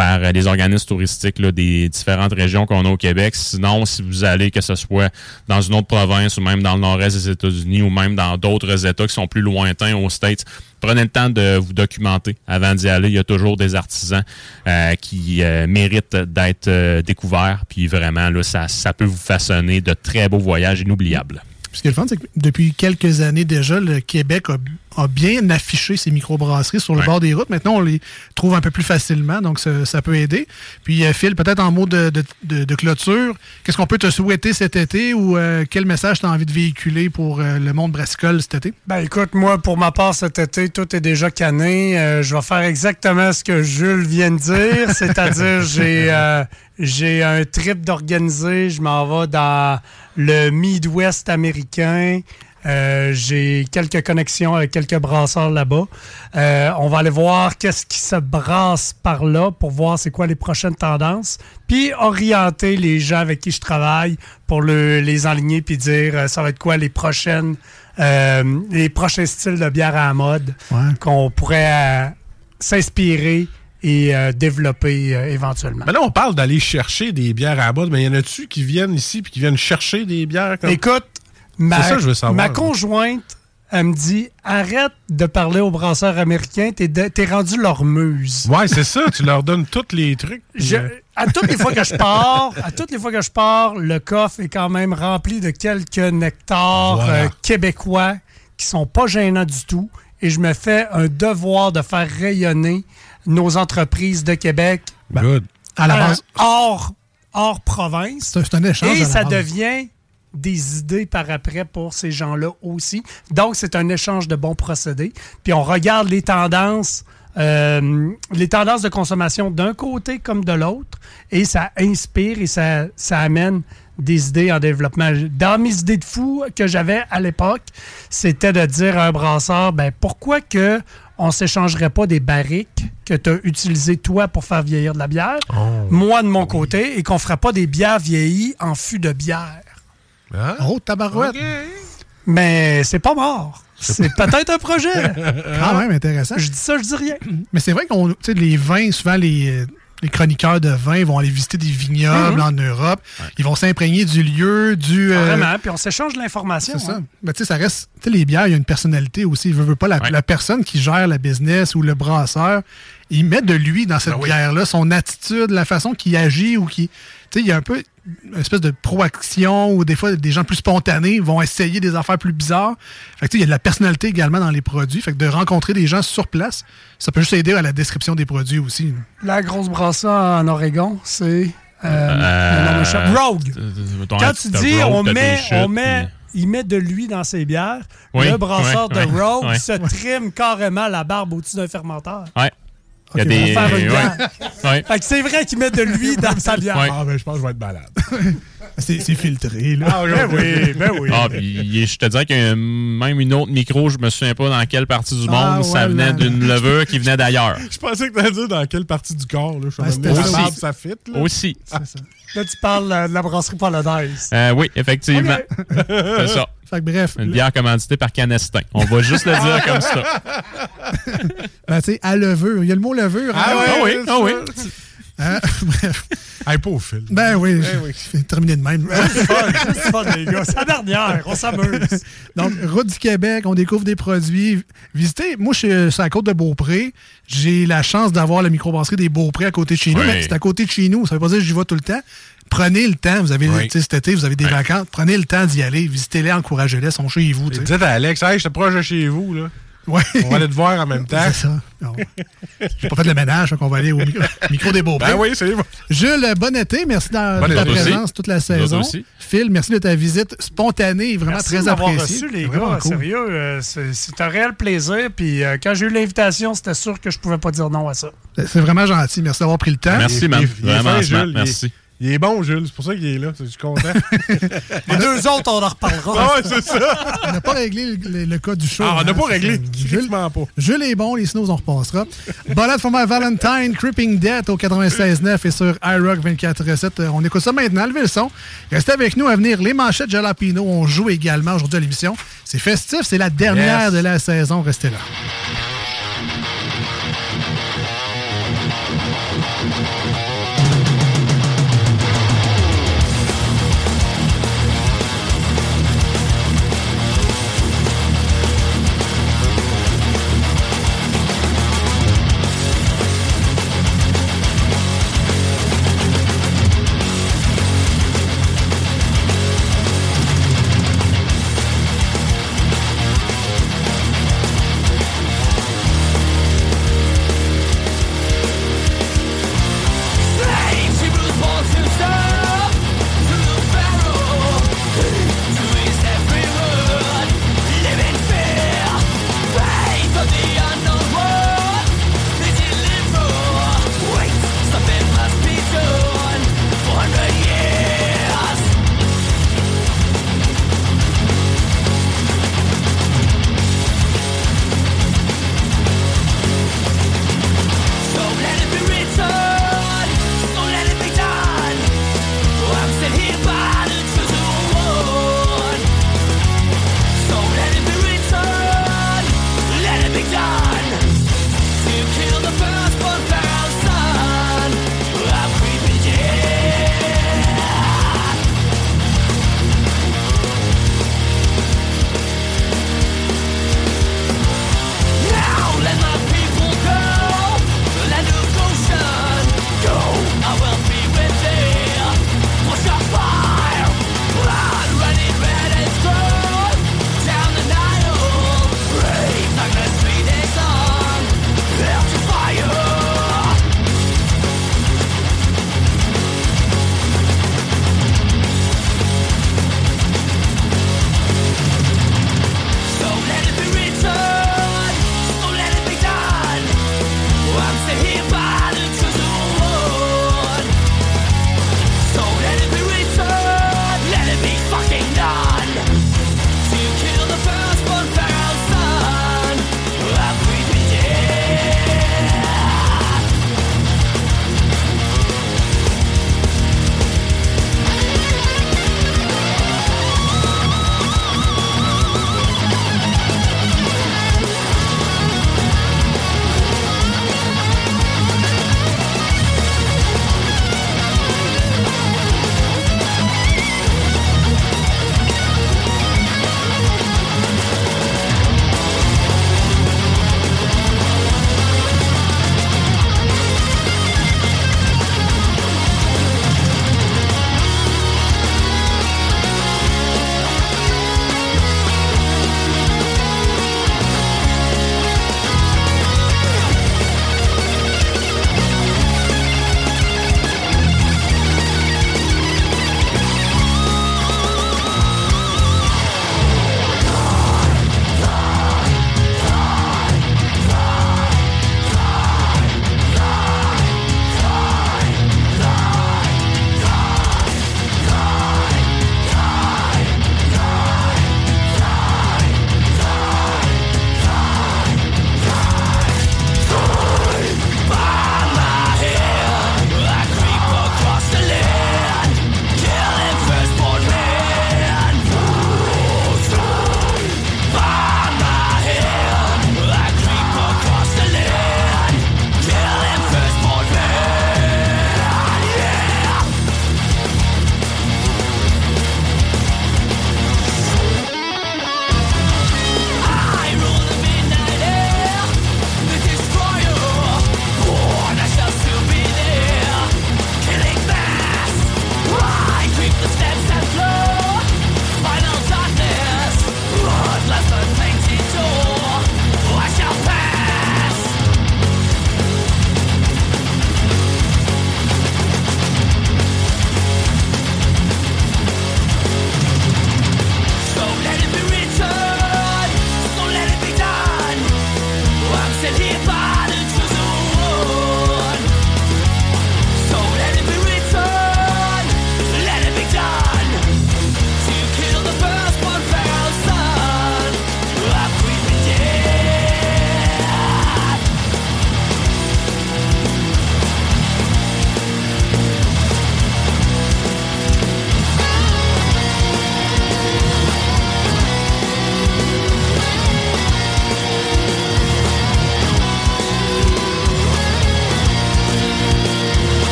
par euh, les organismes touristiques des différentes régions qu'on a au Québec. Sinon, si vous allez, que ce soit dans une autre province ou même dans le nord-est des États-Unis ou même dans d'autres États qui sont plus lointains aux States, prenez le temps de vous documenter avant d'y aller. Il y a toujours des artisans euh, qui euh, méritent d'être découverts. Puis vraiment, là, ça, ça peut vous façonner de très beaux voyages inoubliables. Ce qui est le fun, c'est que depuis quelques années déjà, le Québec a, a bien affiché ses microbrasseries sur le Ouais. bord des routes. Maintenant, on les trouve un peu plus facilement, donc ça, ça peut aider. Puis, euh, Phil, peut-être en mot de, de- de- de clôture, qu'est-ce qu'on peut te souhaiter cet été ou euh, quel message tu as envie de véhiculer pour euh, le monde brassicole cet été? Ben écoute, moi, pour ma part, cet été, tout est déjà canné. Euh, je vais faire exactement ce que Jules vient de dire, *laughs* c'est-à-dire j'ai euh, j'ai un trip d'organiser. Je m'en vais dans le Midwest américain. Euh, j'ai quelques connexions avec quelques brasseurs là-bas. Euh, on va aller voir qu'est-ce qui se brasse par là pour voir c'est quoi les prochaines tendances. Puis orienter les gens avec qui je travaille pour le- les enligner puis dire euh, ça va être quoi les prochaines euh, les prochains styles de bière à la mode qu'on pourrait s'inspirer et euh, développer euh, éventuellement. Mais là, on parle d'aller chercher des bières à la mode, mais y en a-tu qui viennent ici puis qui viennent chercher des bières? Comme... Écoute, ma, C'est ça que je veux savoir. ma là. conjointe, elle me dit arrête de parler aux brasseurs américains, t'es, de- t'es rendu leur muse. Ouais, c'est ça. Tu leur donnes tous les trucs. Je- euh, à toutes les fois que je pars, *laughs* à toutes les fois que je pars, le coffre est quand même rempli de quelques nectars Voilà. euh, québécois qui sont pas gênants du tout. Et je me fais un devoir de faire rayonner nos entreprises de Québec Good. À la euh, base, hors, hors province. c'est un échange. Et ça base. devient des idées par après pour ces gens-là aussi. Donc, c'est un échange de bons procédés. Puis on regarde les tendances, euh, les tendances de consommation d'un côté comme de l'autre, et ça inspire et ça, ça amène des idées en développement. Dans mes idées de fou que j'avais à l'époque, c'était de dire à un brasseur, ben pourquoi que on s'échangerait pas des barriques que tu as utilisées toi pour faire vieillir de la bière, moi de mon côté, et qu'on ferait pas des bières vieillies en fût de bière. Hein? Oh, tabarouette! Mais c'est pas mort. C'est peut-être un projet. *laughs* Quand même intéressant. Je dis ça, je dis rien. Mais c'est vrai qu'on, tu sais, les vins, souvent les, euh, les chroniqueurs de vins vont aller visiter des vignobles Mhm. en Europe. Ils vont s'imprégner du lieu, du. euh, Vraiment. Puis on s'échange de l'information. C'est ça. hein. Mais tu sais, ça reste. Tu sais, les bières, il y a une personnalité aussi. Veux, veux pas la, la personne qui gère la business ou le brasseur. Il met de lui dans cette bière-là, son attitude, la façon qu'il agit ou qui. Tu sais, il y a un peu une espèce de proaction ou des fois des gens plus spontanés vont essayer des affaires plus bizarres. Fait que tu sais, il y a de la personnalité également dans les produits. Fait que de rencontrer des gens sur place, ça peut juste aider à la description des produits aussi. La grosse brasserie en Oregon, c'est. euh, Euh. Rogue. Quand tu dis Rogue, on met, chutes, on met, puis- il met de l'huile dans ses bières, Oui, le brasseur de Rogue se trime carrément la barbe au-dessus d'un fermenteur. Ouais. Il y a des. pour faire une ouais. Fait que c'est vrai qu'il met de l'huile dans sa bière. Ouais. Ah, ben, je pense que je vais être malade. *laughs* C'est filtré, là. Ah, Ben oui, ben oui. Ah, puis je te dirais qu'il y a même une autre micro, je me souviens pas dans quelle partie du monde, Ah, ça voilà. venait d'une *laughs* levure qui venait d'ailleurs. Je pensais que t'allais dire dans quelle partie du corps. Là. Je suis Ah, en c'était train de ça. ça fit. Là. Aussi. Là, tu parles euh, de la brasserie polonaise. Euh, oui, effectivement. *laughs* C'est ça. Fait que bref, Une bière commanditée par Canestin. On va juste le dire comme ça. *laughs* ben, tu sais, à levure. Il y a le mot levure. Ah, hein? ouais, Ah oui, ah oui. Hein? *laughs* Hey, pas au fil. Ben oui, Ben oui. terminer de même. C'est fun, c'est fun, les gars. C'est la dernière. On s'amuse. *laughs* Donc, route du Québec, on découvre des produits. Visitez, moi, je suis sur la côte de Beaupré. J'ai la chance d'avoir la microbrasserie des Beaupré à côté de chez nous. Oui. Mais c'est à côté de chez nous. Ça veut pas dire que j'y vais tout le temps. Prenez le temps. Vous avez, Oui. cet été, vous avez des vacances. Prenez le temps d'y aller. Visitez-les, encouragez-les. Ils sont chez vous. Dites à Alex, hey, je te proche de chez vous. Là. Ouais. On va aller te voir en même temps. C'est ça. J'ai pas fait le ménage, donc on va aller au micro, micro des Beaupré. Ben oui, bon. Jules, bon été. Merci de Bon ta présence toute la saison. aussi. Phil, merci de ta visite spontanée et vraiment Merci très appréciée. reçu, les gars. cool. Sérieux, euh, c'est un réel plaisir. Puis euh, quand j'ai eu l'invitation, c'était sûr que je pouvais pas dire non à ça. C'est vraiment gentil. Merci d'avoir pris le temps. Merci, man. Vraiment. Jules. Merci. Il est bon, Jules. C'est pour ça qu'il est là. Je suis content. *laughs* Les deux autres, on en reparlera. ah ouais, c'est ça. *laughs* On n'a pas réglé le, le- le cas du show. Ah, on n'a hein. pas réglé. Jules, pas. Jules est bon, les snows, on repassera. Ballade for my Valentine, Creeping Death au 96.9 et sur iRock 24.7. On écoute ça maintenant, levez le son. Restez avec nous à venir. Les manchettes Jalapino, on joue également aujourd'hui à l'émission. C'est festif, c'est la dernière Yes. de la saison. Restez là.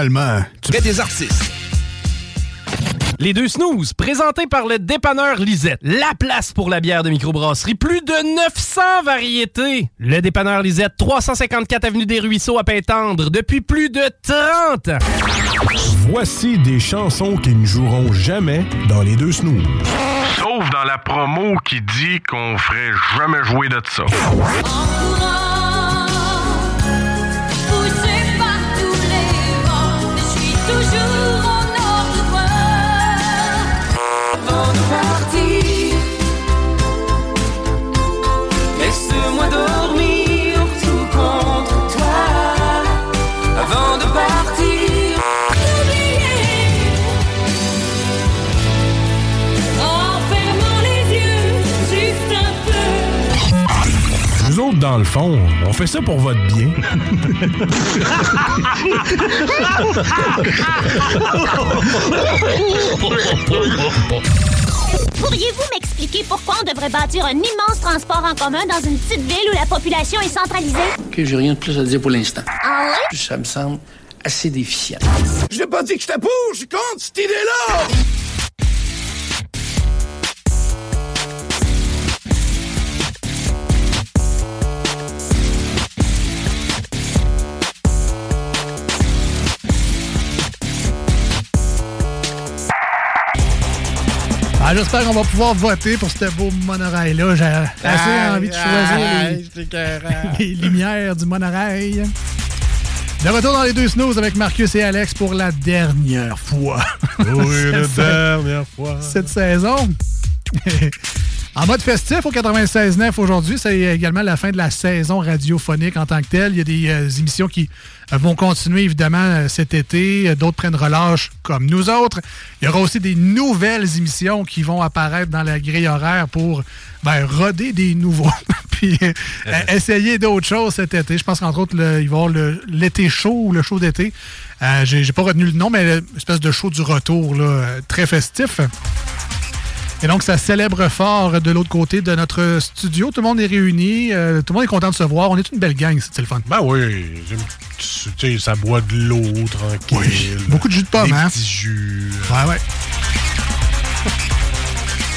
Finalement, tu des artistes. Les deux snooze, présentés par le dépanneur Lisette. La place pour la bière de microbrasserie. Plus de 900 variétés. Le dépanneur Lisette, 354 Avenue des Ruisseaux à Pintendre, depuis plus de 30 ans. Voici des chansons qui ne joueront jamais dans les deux snooze. Sauf dans la promo qui dit qu'on ferait jamais jouer de ça. Dans le fond, on fait ça pour votre bien. Pourriez-vous m'expliquer pourquoi on devrait bâtir un immense transport en commun dans une petite ville où la population est centralisée? OK, j'ai rien de plus à dire pour l'instant. Ah ouais? Ça me semble assez déficient. Je n'ai pas dit que j'étais pour, je suis contre cette idée-là! J'espère qu'on va pouvoir voter pour ce beau monorail-là. J'ai assez Aïe, envie de choisir aïe, les- *laughs* les lumières du monorail. De retour dans les deux snows avec Marcus et Alex pour la dernière fois. Oui, la *laughs* dernière fois. Cette saison. *laughs* En mode festif au 96.9 aujourd'hui, c'est également la fin de la saison radiophonique en tant que telle. Il y a des euh, émissions qui euh, vont continuer évidemment euh, cet été. D'autres prennent relâche comme nous autres. Il y aura aussi des nouvelles émissions qui vont apparaître dans la grille horaire pour ben, roder des nouveaux. *laughs* Puis euh, *laughs* essayer d'autres choses cet été. Je pense qu'entre autres, le- il va y avoir l'été chaud ou le show d'été. J'ai pas retenu le nom, mais l'espèce de show du retour là, très festif. Et donc, ça célèbre fort de l'autre côté de notre studio. Tout le monde est réuni. euh, tout le monde est content de se voir. On est une belle gang, c'est le fun. Ben oui, tu sais, ça boit de l'eau tranquille. Beaucoup de jus de pomme, hein? petits jus. Ouais, ouais.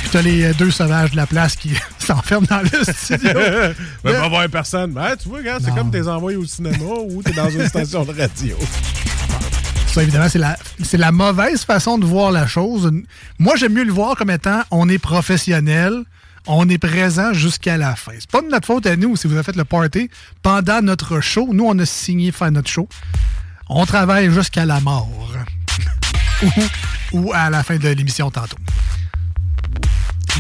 Puis t'as les euh, deux sauvages de la place qui *laughs* s'enferment dans le studio. ben, Le- pas voir personne. Ben, tu vois, regarde, c'est comme t'es envoyé au cinéma ou t'es dans une station de radio. Ça, évidemment, c'est la, la mauvaise façon de voir la chose. Moi, j'aime mieux le voir comme étant on est professionnel, on est présent jusqu'à la fin. C'est pas de notre faute à nous si vous avez fait le party pendant notre show. Nous, on a signé faire notre show. On travaille jusqu'à la mort. *laughs* ou à la fin de l'émission tantôt.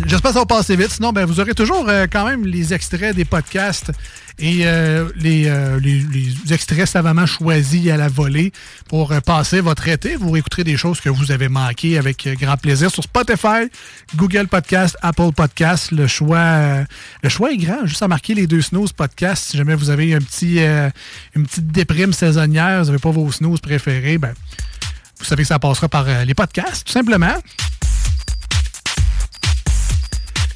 J'espère que ça va passer vite. Sinon, ben, vous aurez toujours euh, quand même les extraits des podcasts et euh, les, euh, les- les extraits savamment choisis à la volée pour euh, passer votre été. Vous réécouterez des choses que vous avez manquées avec euh, grand plaisir sur Spotify, Google Podcast, Apple Podcast. Le choix, euh, le choix est grand. Juste à marquer les deux snooze podcasts. Si jamais vous avez un petit, une petite déprime saisonnière, vous n'avez pas vos snooze préférés, ben, vous savez que ça passera par les podcasts, tout simplement.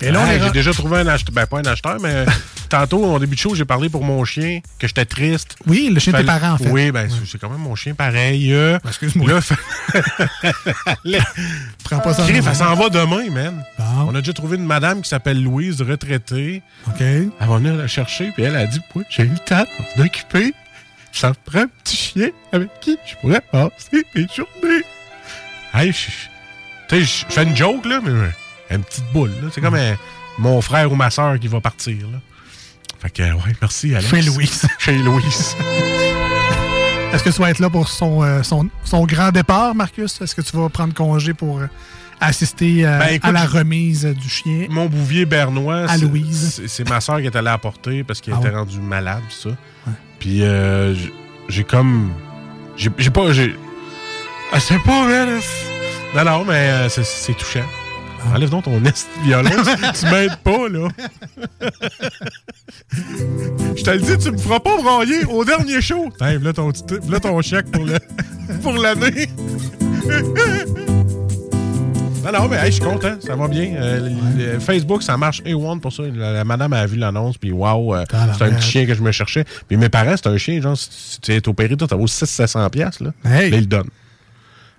Et là, est j'ai déjà trouvé un acheteur. Ben, pas un acheteur, mais *laughs* tantôt, au début de show, j'ai parlé pour mon chien, que j'étais triste. Oui, le chien de tes parents, en fait. Oui, ben, c'est- c'est quand même mon chien pareil. euh. Excuse-moi. Là, fa- *laughs* Prends pas ça en main. elle s'en va demain, man. On a déjà trouvé une madame qui s'appelle Louise, retraitée. OK. Elle va venir la chercher, puis elle a dit j'ai le temps d'occuper. Ça me prend un petit chien avec qui je pourrais passer mes journées. Hey, je, fais une joke, là, mais une petite boule. là. C'est comme mon frère ou ma soeur qui va partir. Là. Fait que, ouais, merci, Alex. Chez Louise. *laughs* Chez Louise. Est-ce que tu vas être là pour son, euh, son, son grand départ, Marcus? Est-ce que tu vas prendre congé pour euh, assister euh, Ben, écoute, à la remise du chien? Mon bouvier bernois, À c'est- Louise. c'est- ma soeur qui est allée apporter parce qu'elle Ah était ouais. rendue malade, ça. Puis euh, j'ai comme. J'ai pas. j'ai- Ah, c'est pas là. Non, non, mais c'est- c'est touchant. Enlève donc ton est violon, tu m'aides pas, là. Je te le dis, tu me feras pas brailler au dernier show. Tiens, là ton, là ton chèque pour le- pour l'année. Non, non, mais hey, je suis content, ça va bien. Euh, Facebook, ça marche A1 pour ça. La, la madame a vu l'annonce, puis waouh, euh, c'est un petit chien que je me cherchais. Puis mes parents, c'est un chien, genre, si tu es opéré, toi, ça vaut 600-700$, piastres, là. Hey. Mais ils le donnent.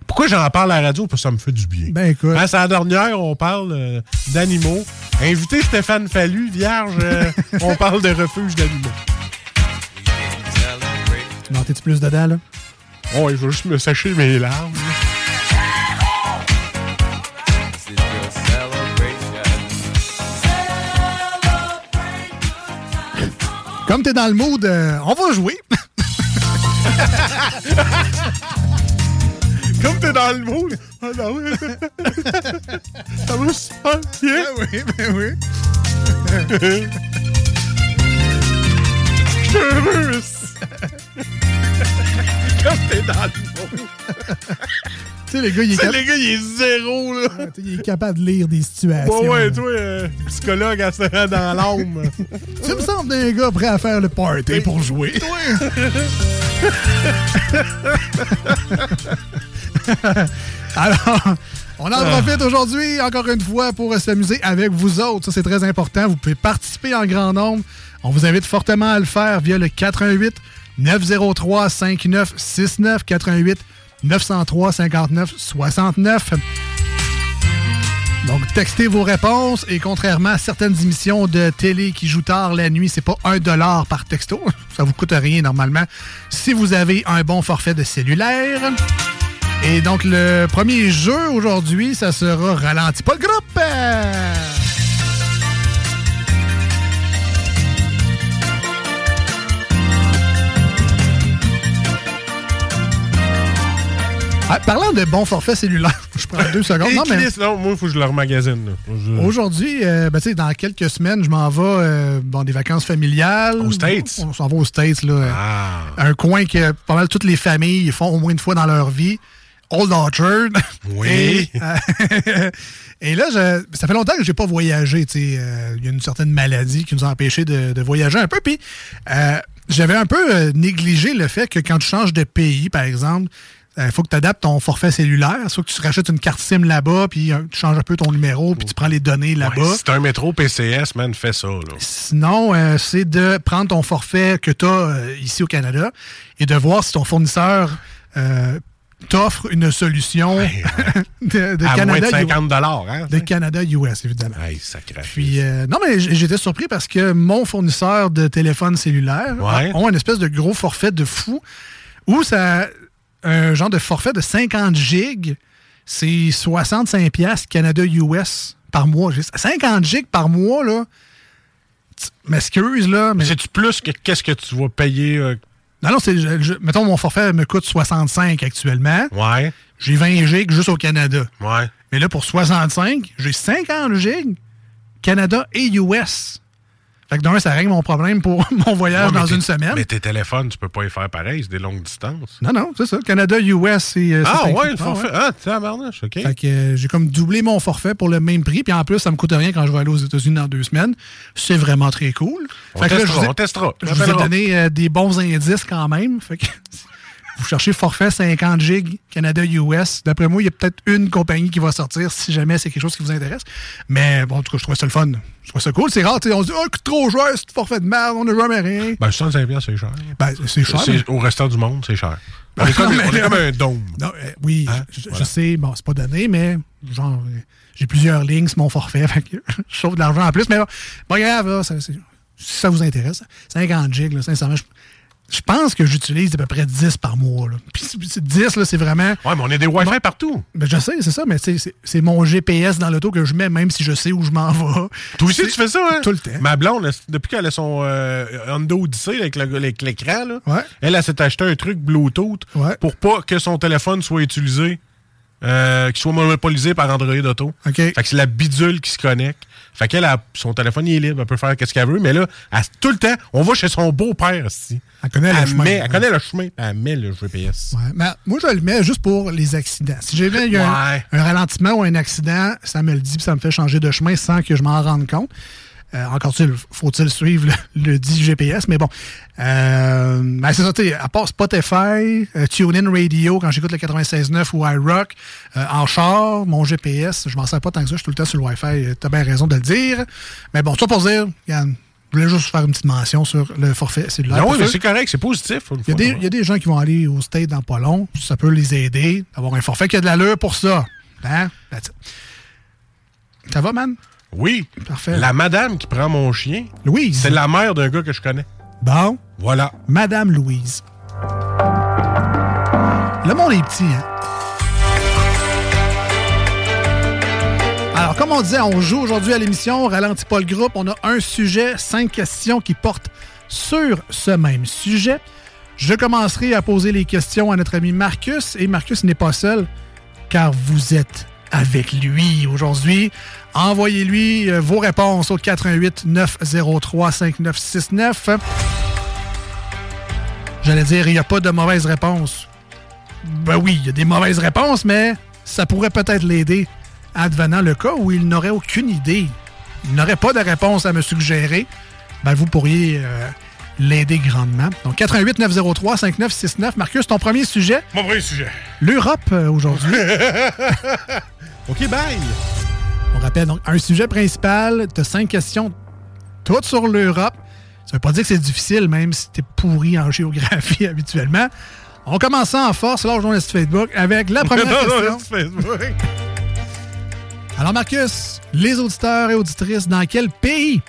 Pourquoi j'en parle à la radio? Parce que ça me fait du bien. Ben écoute. Hein, c'est la dernière, on parle euh, d'animaux. Invité Stéphane Fallu, vierge, euh, on parle de refuge d'animaux. Tu m'entends-tu plus dedans, là? Oh, il va juste me sécher mes larmes. Comme t'es dans le mood, euh, on va jouer. *laughs* Comme t'es dans le mood. Ah non, ouais. *laughs* ça va super bien. Ben oui, ben oui. *laughs* Je suis heureux. *laughs* Comme t'es dans le mood. Tu sais, le gars, il est, cap- le gars, il est zéro, là. il est capable de lire des situations. Ouais, ouais, toi, euh, psychologue assurant dans l'âme. Tu me sembles d'un gars prêt à faire le party pour jouer. *laughs* Alors, on en Ah. profite aujourd'hui, encore une fois, pour s'amuser avec vous autres. Ça, c'est très important. Vous pouvez participer en grand nombre. On vous invite fortement à le faire via le 88 903 5969 88 903 59 69. Donc, textez vos réponses et contrairement à certaines émissions de télé qui jouent tard la nuit, c'est pas un dollar par texto. Ça vous coûte rien normalement si vous avez un bon forfait de cellulaire. Et donc, le premier jeu aujourd'hui, ça sera Ralenti pas le groupe. Ah, parlant de bon forfait cellulaire, *laughs* je prends deux secondes. Non, mais- non, moi, il faut que je le remagasine. je- Aujourd'hui, euh, ben, tu sais, dans quelques semaines, je m'en vais euh, dans des vacances familiales. Aux States? On s'en va aux States, là. Ah. Un coin que pas mal toutes les familles font au moins une fois dans leur vie. Old Orchard. Oui. Et, euh, *laughs* et là, je- ça fait longtemps que j'ai pas voyagé. Euh, Il y a une certaine maladie qui nous a empêchés de, de voyager un peu. Puis, euh, j'avais un peu négligé le fait que quand tu changes de pays, par exemple, il faut que tu adaptes ton forfait cellulaire. Soit que tu rachètes une carte SIM là-bas, puis tu changes un peu ton numéro, puis tu prends les données là-bas. Ouais, c'est un métro PCS, man, fais ça. Là. Sinon, euh, c'est de prendre ton forfait que tu as ici au Canada et de voir si ton fournisseur euh, t'offre une solution *laughs* de, de à Canada moins de 50 US. hein, De Canada US, évidemment. Hey, sacré. Puis, euh, non, mais j'étais surpris parce que mon fournisseur de téléphone cellulaire Ouais. a, ont un espèce de gros forfait de fou où ça. Un genre de forfait de 50 gigs, c'est 65$ piastres Canada-US par mois. J'ai- 50 gigs par mois, là. M'excuse, là. Mais c'est-tu plus que qu'est-ce que tu vas payer? euh, Non, non, c'est. je- je- mettons, mon forfait me coûte 65 actuellement. Ouais. J'ai 20 gigs juste au Canada. Ouais. Mais là, pour 65, j'ai 50 gigs Canada et US. Fait que d'un, ça règle mon problème pour *laughs* mon voyage Ouais, dans une semaine. Mais tes téléphones, tu peux pas y faire pareil, c'est des longues distances. Non, non, c'est ça. Canada, US, c'est. euh, Ah ouais, le forfait. Ah, tabarnouche, OK. Fait que euh, j'ai comme doublé mon forfait pour le même prix. Puis en plus, ça me coûte rien quand je vais aller aux États-Unis dans deux semaines. C'est vraiment très cool. On Fait que là, testera, je vous ai- on testera. Je vous ai donné euh, des bons indices quand même. Fait que *laughs* vous cherchez forfait 50 gigs Canada-US. D'après moi, il y a peut-être une compagnie qui va sortir si jamais c'est quelque chose qui vous intéresse. Mais bon, en tout cas, je trouvais ça le fun. Je trouvais ça cool. C'est rare, on se dit, oh, trop cher, c'est forfait de merde, on n'a jamais rien. Ben, 65 piastres, c'est cher. Ben, c'est cher. mais- Au restant du monde, c'est cher. *laughs* On est comme, on est un dôme. Non, euh, oui, Hein? je, je Voilà. sais, bon, c'est pas donné, mais genre, j'ai plusieurs lignes sur mon forfait, *laughs* fait que je sauve de l'argent en plus, mais bon, pas grave, là, ça, si ça vous intéresse. 50 gigs, là, sincèrement, je- Je pense que j'utilise à peu près 10 par mois. Là. Puis c'est- 10, là, c'est vraiment. Ouais, mais on a des Wi-Fi partout. Ben, je sais, c'est ça, mais c'est- mon GPS dans l'auto que je mets, même si je sais où je m'en vais. Toi aussi, tu fais ça, hein? Tout le temps. Ma blonde, depuis qu'elle a son euh, Honda Odyssey avec l'écran, Ouais. elle, elle s'est acheté un truc Bluetooth pour pas que son téléphone soit utilisé, euh, qu'il soit monopolisé par Android Auto. Fait que c'est la bidule qui se connecte. Fait qu'elle, a- son téléphone il est libre, elle peut faire ce qu'elle veut, mais là, elle- tout le temps, on va chez son beau-père ici. Elle connaît le chemin. met- Elle connaît le chemin, elle met le GPS. Ouais, mais moi, je le mets juste pour les accidents. Si a un- un, ralentissement ou un accident, ça me le dit puis ça me fait changer de chemin sans que je m'en rende compte. Euh, encore faut-il suivre le, *laughs* le dit GPS, mais bon. Euh, ben, c'est ça, tu sais, à part Spotify, euh, TuneIn Radio, quand j'écoute le 96.9 ou iRock, euh, en char, mon GPS, je m'en sers pas tant que ça, je suis tout le temps sur le Wi-Fi, euh, t'as bien raison de le dire. Mais bon, ça pour dire, regarde, je voulais juste faire une petite mention sur le forfait cellulaire. Non, Pour oui, mais c'est correct, c'est positif. il y, a des, là. il y a des gens qui vont aller au state dans pas long. Ça peut les aider d'avoir un forfait qui a de l'allure pour ça. Hein? Ça va, man? Oui. Parfait. La madame qui prend mon chien, Louise. c'est la mère d'un gars que je connais. Bon. Voilà. Madame Louise. Le monde est petit, hein? Alors, comme on disait, on joue aujourd'hui à l'émission, on ralentit pas le groupe. On a un sujet, cinq questions qui portent sur ce même sujet. Je commencerai à poser les questions à notre ami Marcus. Et Marcus n'est pas seul, car vous êtes avec lui aujourd'hui. Envoyez-lui euh, vos réponses au 88 903 5969. J'allais dire, il n'y a pas de mauvaise réponse. Ben oui, il y a des mauvaises réponses, mais ça pourrait peut-être l'aider advenant le cas où il n'aurait aucune idée. Il n'aurait pas de réponse à me suggérer. Ben vous pourriez euh, l'aider grandement. Donc 88 903 5969. Marcus, ton premier sujet? Mon premier sujet. L'Europe euh, aujourd'hui. *laughs* OK, bye. On rappelle donc un sujet principal, tu as cinq questions, toutes sur l'Europe. Ça veut pas dire que c'est difficile, même si t'es pourri en géographie *laughs* habituellement. On commence ça en force, là, le site Facebook, avec la première *laughs* question. Facebook. Alors, Marcus, les auditeurs et auditrices, dans quel pays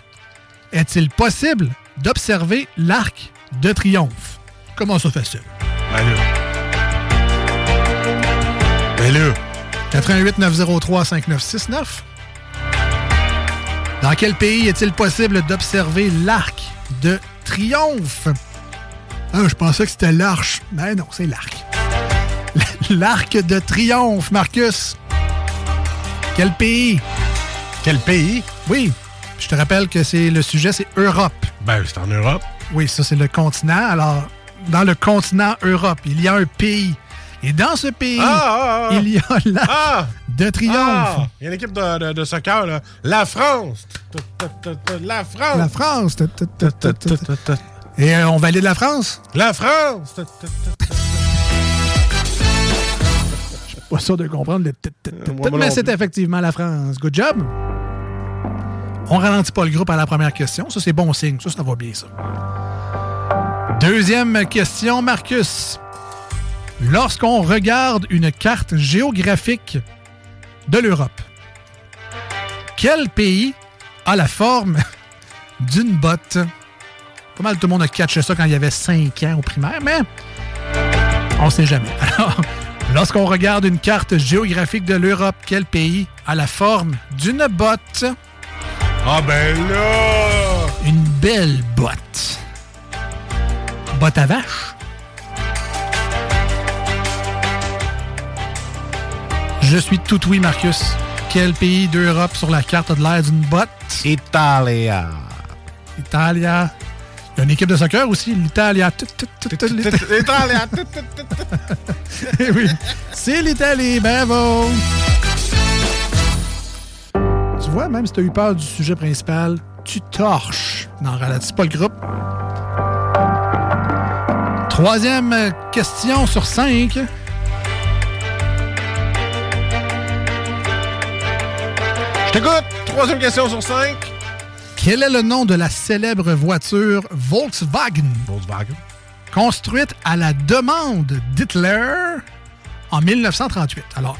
est-il possible d'observer l'arc de triomphe? Comment ça facile? Ben là. Ben là. 88 903 5969. Dans quel pays est-il possible d'observer l'arc de triomphe? Ah, je pensais que c'était l'arche. Ben non, c'est l'arc. *laughs* L'arc de triomphe, Marcus. Quel pays? Quel pays? Oui. Je te rappelle que c'est le sujet, c'est Europe. Ben, c'est en Europe. Oui, ça, c'est le continent. Alors, dans le continent Europe, il y a un pays. Et dans ce pays, Ah, ah, ah. il y a l'arc de triomphe. Il y a une équipe de, de- de soccer, là. La France! La France! La France. Et euh, on valide la France? La France! Je suis pas sûr de comprendre le moi mais c'est effectivement la France. Good job. On ralentit pas le groupe à la première question. Ça, c'est bon signe. Ça, ça va bien, ça. Deuxième question, Marcus. Lorsqu'on regarde une carte géographique de l'Europe, quel pays a la forme *laughs* d'une botte? Pas mal tout le monde a catché ça quand il y avait 5 ans au primaire, mais on sait jamais. *laughs* Alors, lorsqu'on regarde une carte géographique de l'Europe, quel pays a la forme d'une botte? Ah ben là! Une belle botte. Botte à vache? Je suis tout oui, Marcus. Quel pays d'Europe sur la carte a de l'air d'une botte? Italia. Italia. Il y a une équipe de soccer aussi, l'Italia. Tout, tout, tout, tout, l'Ita- *laughs* Italia. *laughs* Eh oui, c'est l'Italie, bravo! Tu vois, même si tu as eu peur du sujet principal, tu torches. Non, ralentis pas le groupe. Troisième question sur cinq. Je t'écoute! Troisième question sur cinq. Quel est le nom de la célèbre voiture Volkswagen? Volkswagen. Construite à la demande d'Hitler en 1938. Alors,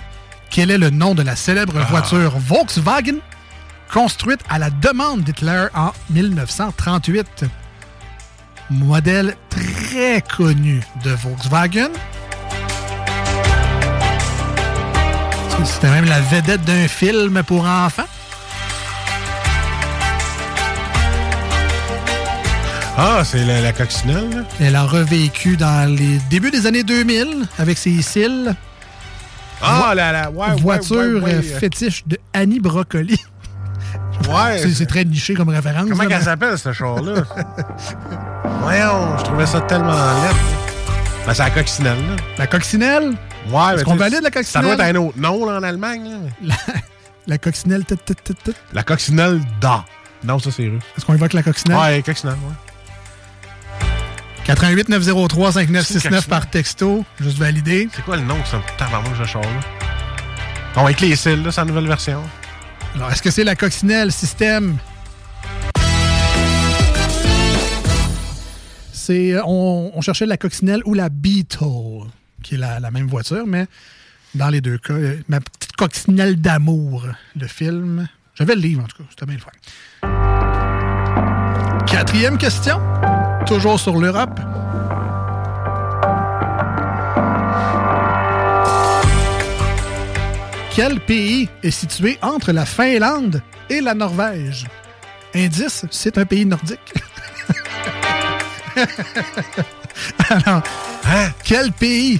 quel est le nom de la célèbre Ah. voiture Volkswagen construite à la demande d'Hitler en 1938? modèle très connu de Volkswagen. C'était même la vedette d'un film pour enfants. Ah, c'est la, la coccinelle, là? Elle a revécu dans les débuts des années 2000 avec ses cils. Ah, Vo- la, la ouais, voiture ouais, ouais. euh, fétiche de Annie Brocoli. Ouais. C'est- très niché comme référence. Comment qu'elle s'appelle, ce char-là? *laughs* Voyons, je trouvais ça tellement laid. Ben, c'est la coccinelle, là. La coccinelle? Ouais, Est-ce mais qu'on valide la Ça coccinelle? doit être un autre nom, là, en Allemagne, là. La, la coccinelle. tut, tut, tut, tut. La coccinelle da. Non, ça, c'est russe. Est-ce qu'on évoque la coccinelle? Ouais, coccinelle, ouais. 88 903 C'est une 5969 coccinelle. par texto. Juste validé. C'est quoi le nom de ce tabarnouche de char-là? Bon, avec les cils, là, c'est la nouvelle version. Alors, est-ce que c'est la coccinelle système? C'est, euh, on, on cherchait la coccinelle ou la Beetle, qui est la, même voiture, mais dans les deux cas, euh, ma petite coccinelle d'amour, le film. J'avais le livre, en tout cas. C'était bien le fun. Quatrième question, toujours sur l'Europe. Quel pays est situé entre la Finlande et la Norvège? Indice, c'est un pays nordique. *laughs* Alors, quel pays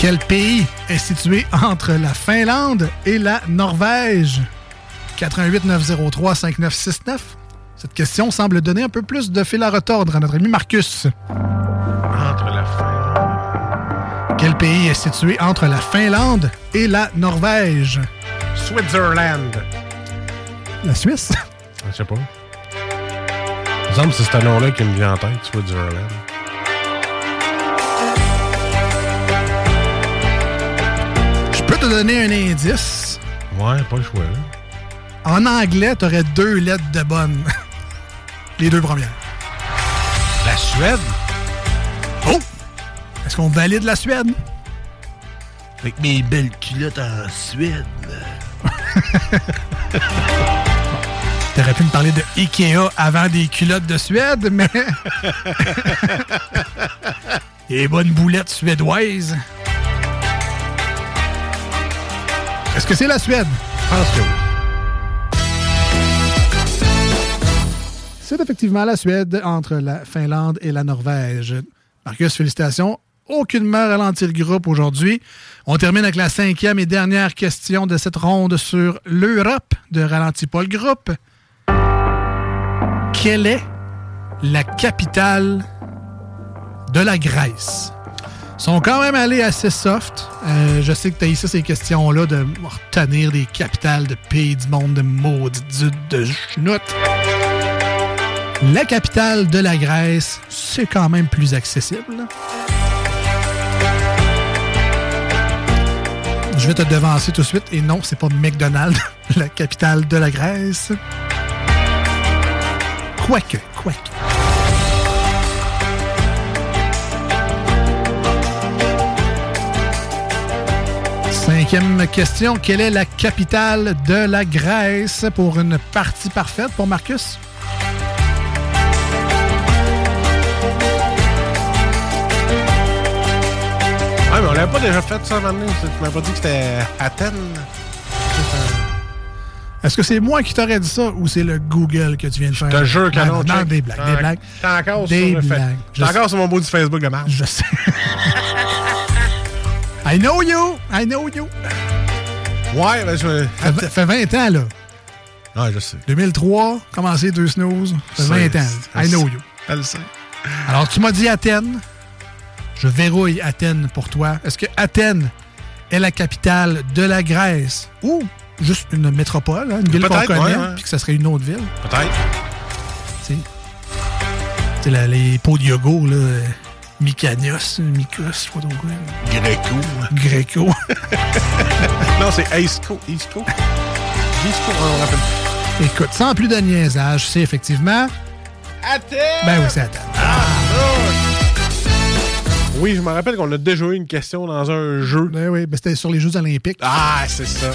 Quel pays est situé entre la Finlande et la Norvège? 88 903 5969. Cette question semble donner un peu plus de fil à retordre à notre ami Marcus. Entre la Finlande. Quel pays est situé entre la Finlande et la Norvège? Switzerland. La Suisse? Je sais pas. Il me semble que c'est ce nom-là qui me vient en tête, Switzerland. Te donner un indice. Ouais, pas le choix, là. En anglais, tu aurais deux lettres de bonne. *laughs* Les deux premières. La Suède? Oh! Est-ce qu'on valide la Suède? Avec mes belles culottes en Suède. *laughs* T'aurais pu me parler de Ikea avant des culottes de Suède, mais. *laughs* Les bonnes boulettes suédoises. Que c'est la Suède? Je pense que oui. C'est effectivement la Suède entre la Finlande et la Norvège. Marcus, félicitations. Aucunement ralenti le groupe aujourd'hui. On termine avec la cinquième et dernière question de cette ronde sur l'Europe de Ralentis pas le groupe. Quelle est la capitale de la Grèce? Sont quand même allés assez soft. Euh, je sais que tu as ici ces questions-là de retenir des capitales de pays du monde de maudits de schnout. La capitale de la Grèce, c'est quand même plus accessible. Je vais te devancer tout de suite. Et non, c'est pas McDonald's, *laughs* la capitale de la Grèce. Quoique, quoique. Cinquième question. Quelle est la capitale de la Grèce pour une partie parfaite pour Marcus? Ouais, mais on l'avait pas déjà fait ça maintenant. Tu m'as pas dit que c'était Athènes? Est-ce que c'est moi qui t'aurais dit ça ou c'est le Google que tu viens de faire? Je te jure que non. Non, check. des blagues, des blagues. T'es encore Des sur fait. encore sur mon bout du Facebook de marge. Je sais. *laughs* I know you! I know you! Ouais, ben je... Ça fait, fait 20 ans, là. Ouais, je sais. 2003, commencé deux snooze. Ça fait 20 ans. I know you. Elle sait. Alors, tu m'as dit Athènes. Je verrouille Athènes pour toi. Est-ce que Athènes est la capitale de la Grèce ou juste une métropole, hein, une ville qu'on connaît, puis que ça serait une autre ville? Peut-être. Tu sais, Tu sais, la- les pots de yogourt, là, pas trop quoi. Greco. Greco. *laughs* non, c'est Aisco. Isco. Isco, on rappelle. Écoute, sans plus de niaisage, c'est effectivement. Athènes! Ben oui, c'est Athènes. Oui, je me rappelle qu'on a déjà eu une question dans un jeu. Ben oui, ben c'était sur les Jeux Olympiques. Ah, c'est ça.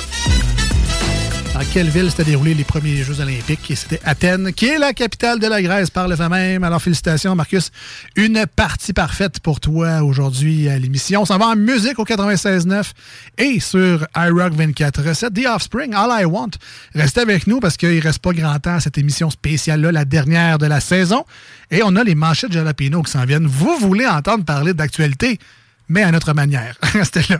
Dans quelle ville s'étaient déroulés les premiers Jeux Olympiques? Et c'était Athènes, qui est la capitale de la Grèce par le fait même. Alors, félicitations, Marcus. Une partie parfaite pour toi aujourd'hui à l'émission. On s'en va en musique au 96.9 et sur iRock 24.7. The Offspring, All I Want. Restez avec nous parce qu'il reste pas grand temps à cette émission spéciale-là, la dernière de la saison. Et on a les manchettes Jalapeno qui s'en viennent. Vous voulez entendre parler d'actualité, mais à notre manière. *laughs* Restez là.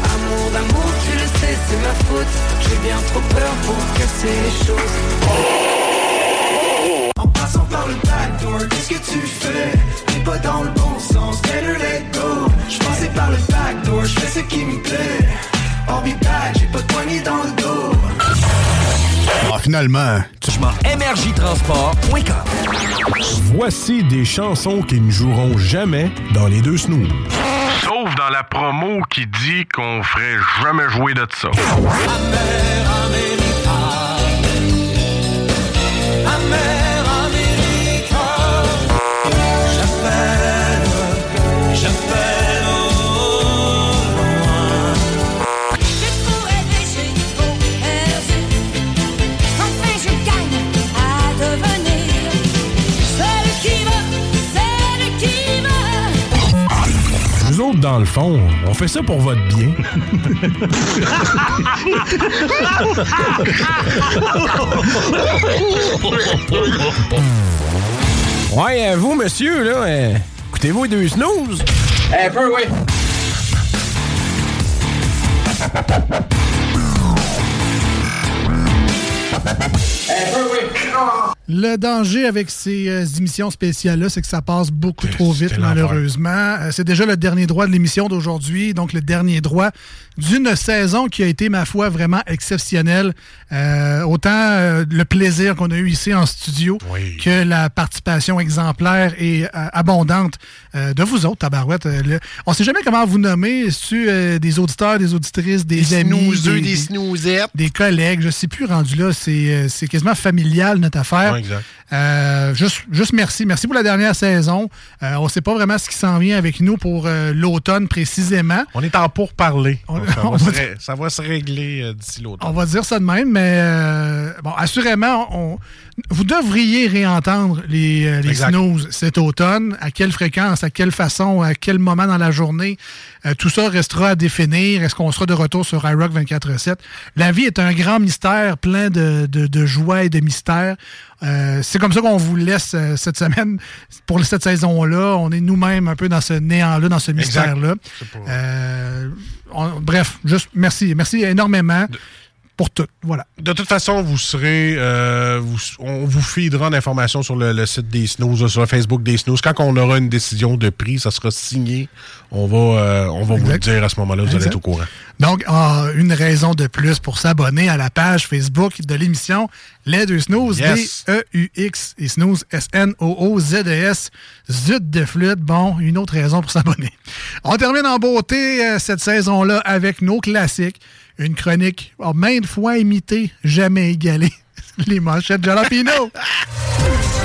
Amour d'amour, tu le sais, c'est ma faute. J'ai bien trop peur pour casser les choses. En passant par le backdoor, qu'est-ce que tu fais? T'es pas dans le bon sens, better let go. Je passais par le backdoor, je fais ce qui me plaît. Back, j'ai pas de poignée dans le dos. Ah, finalement, tu Voici des chansons qui ne joueront jamais dans les deux snooze. Sauf dans la promo qui dit qu'on ferait jamais jouer de ça. Dans le fond, on fait ça pour votre bien. Ouais, euh, vous, monsieur, là, euh, écoutez-vous deux snooze? Un peu, oui. Le danger avec ces euh, émissions spéciales-là, c'est que ça passe beaucoup trop vite, malheureusement. Euh, c'est déjà le dernier droit de l'émission d'aujourd'hui, donc le dernier droit d'une saison qui a été, ma foi, vraiment exceptionnelle. Euh, autant euh, le plaisir qu'on a eu ici en studio que la participation exemplaire et euh, abondante euh, de vous autres, tabarouette. Euh, le- On sait jamais comment vous nommer. Est-ce euh, des auditeurs, des auditrices, des, Des amis, snoozeux, des des snoozettes. des collègues, je sais plus rendu là, c'est euh, c'est quasiment familial notre affaire. Exact. Euh, juste, juste merci. Merci pour la dernière saison. Euh, on ne sait pas vraiment ce qui s'en vient avec nous pour euh, l'automne précisément. On est en pourparler. On- Donc, ça, *laughs* on va dire- ça va se régler d'ici l'automne. On va dire ça de même, mais bon, assurément, on- vous devriez réentendre les, euh, les snooze cet automne. À quelle fréquence, à quelle façon, à quel moment dans la journée? Euh, tout ça restera à définir. Est-ce qu'on sera de retour sur iRock 24-7? La vie est un grand mystère, plein de, de- de joie et de mystère. Euh, c'est comme ça qu'on vous laisse cette semaine pour cette saison-là. On est nous-mêmes un peu dans ce néant-là, dans ce mystère-là. Bref, juste merci. Merci énormément pour tout. Voilà. De toute façon, vous serez. euh, vous- on vous feedera d'informations sur le, le site des Snooze, sur le Facebook des Snooze. Quand on aura une décision de prix, ça sera signé. On va, euh, on va vous le dire à ce moment-là. Vous allez être au courant. Donc, ah, une raison de plus pour s'abonner à la page Facebook de l'émission Les Deux Snooze, Yes. D-E-U-X et Snooze, S-N-O-O-Z-E-S, Zut de flûte. Bon, une autre raison pour s'abonner. On termine en beauté euh, cette saison-là avec nos classiques. Une chronique oh, maintes fois imitée, jamais égalée. *laughs* Les manchettes Jalapino. *laughs*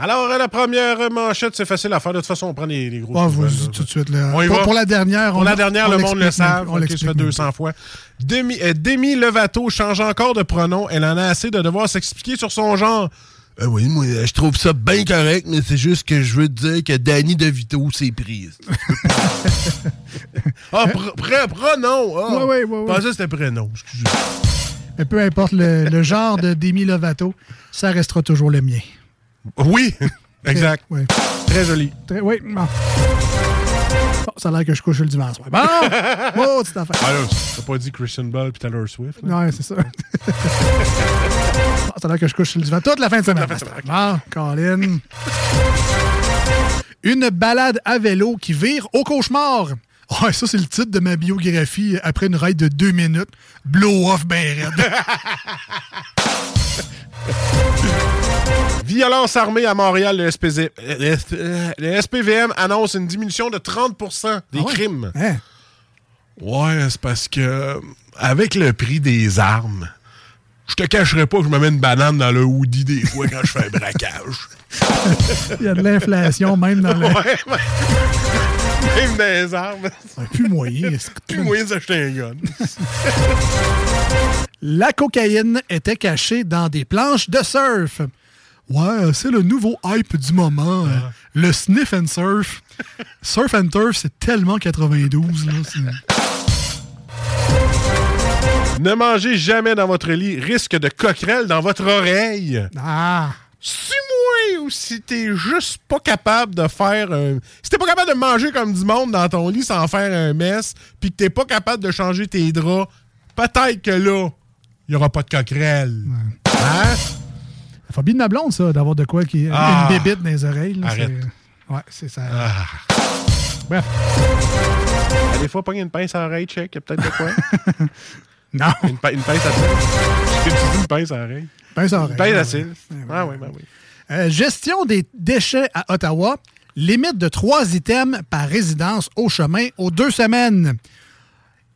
Alors, euh, la première manchette, c'est facile à faire. De toute façon, on prend les, les gros. Ah, vas-y tout de suite. Là. On y pour, va? pour la dernière, Pour on la dernière, on le monde le savent. même- on Ok, ça l'explique fait même 200 fois. Demi, euh, Demi Lovato change encore de pronom. Elle en a assez de devoir s'expliquer sur son genre. Ah oui, moi, je trouve ça bien correct, mais c'est juste que je veux te dire que Danny DeVito s'est prise. *laughs* Ah, pr- pr- pronom. Ah. Ouais, ouais, ouais, ouais. Je pensais que c'était prénom. Mais peu importe le, le genre de Demi Lovato, ça restera toujours le mien. Oui, *laughs* exact. Ouais. Très joli. Très- oui, bon. Bon, ça a l'air que je couche le dimanche. Bon, *laughs* bon, petite affaire. Ah là, t'as pas dit Christian Ball puis Taylor Swift? là? Ouais, c'est ça. *laughs* Bon, ça a l'air que je couche le divan toute la fin de semaine. Bon, Colin. Une balade à vélo qui vire au cauchemar. Ouais, ça, c'est le titre de ma biographie après une ride de deux minutes. Blow off ben raide. *laughs* Violence armée à Montréal, le, SPZ euh, le euh, SPVM annonce une diminution de 30% des Ah ouais? crimes. Hein? Ouais, c'est parce que euh, avec le prix des armes, je te cacherai pas que je me mets une banane dans le hoodie des fois quand je fais un braquage. *laughs* Il y a de l'inflation même dans le... Ouais, ouais. *laughs* Même dans les armes. Plus moyen. Plus moyen d'acheter un gun. *laughs* La cocaïne était cachée dans des planches de surf. Ouais, c'est le nouveau hype du moment. Ah. hein. Le sniff and surf. surf and turf, c'est tellement 92. Là, ne mangez jamais dans votre lit, risque de coquerelle dans votre oreille. Ah! Ou si t'es juste pas capable de faire un... Si t'es pas capable de manger comme du monde dans ton lit sans faire un mess, puis que t'es pas capable de changer tes draps, peut-être que là, il y aura pas de coquerelle. Hein? La phobie de ma blonde, ça, d'avoir de quoi qui. Ah. Une bébite dans les oreilles. là, Arrête. Ouais, c'est ça. Ah. Bref. À des fois, pogner une pince à l'oreille, check, y a peut-être de quoi. *laughs* non. Une, pi- une pince à cils. Une pince à l'oreille. Pince à Une l'oreille, pince ouais, à cils. Ah oui, ben oui. Euh, gestion des déchets à Ottawa. Limite de trois items par résidence au chemin aux deux semaines.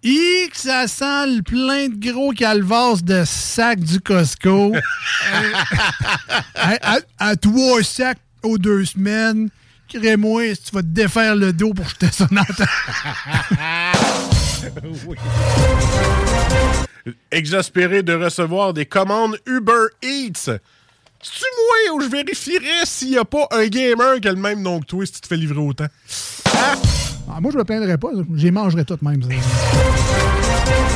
Et que ça sent le plein de gros calvas de sacs du Costco. *laughs* Euh, à, à- à trois sacs aux deux semaines. Crée-moi si tu vas te défaire le dos pour jeter ça dans ta... *laughs* Exaspéré de recevoir des commandes Uber Eats. C'est-tu moi où je vérifierais s'il n'y a pas un gamer qui a le même nom que toi si tu te fais livrer autant? Ah, moi, je me plaindrais pas. J'y mangerais tout même. ça.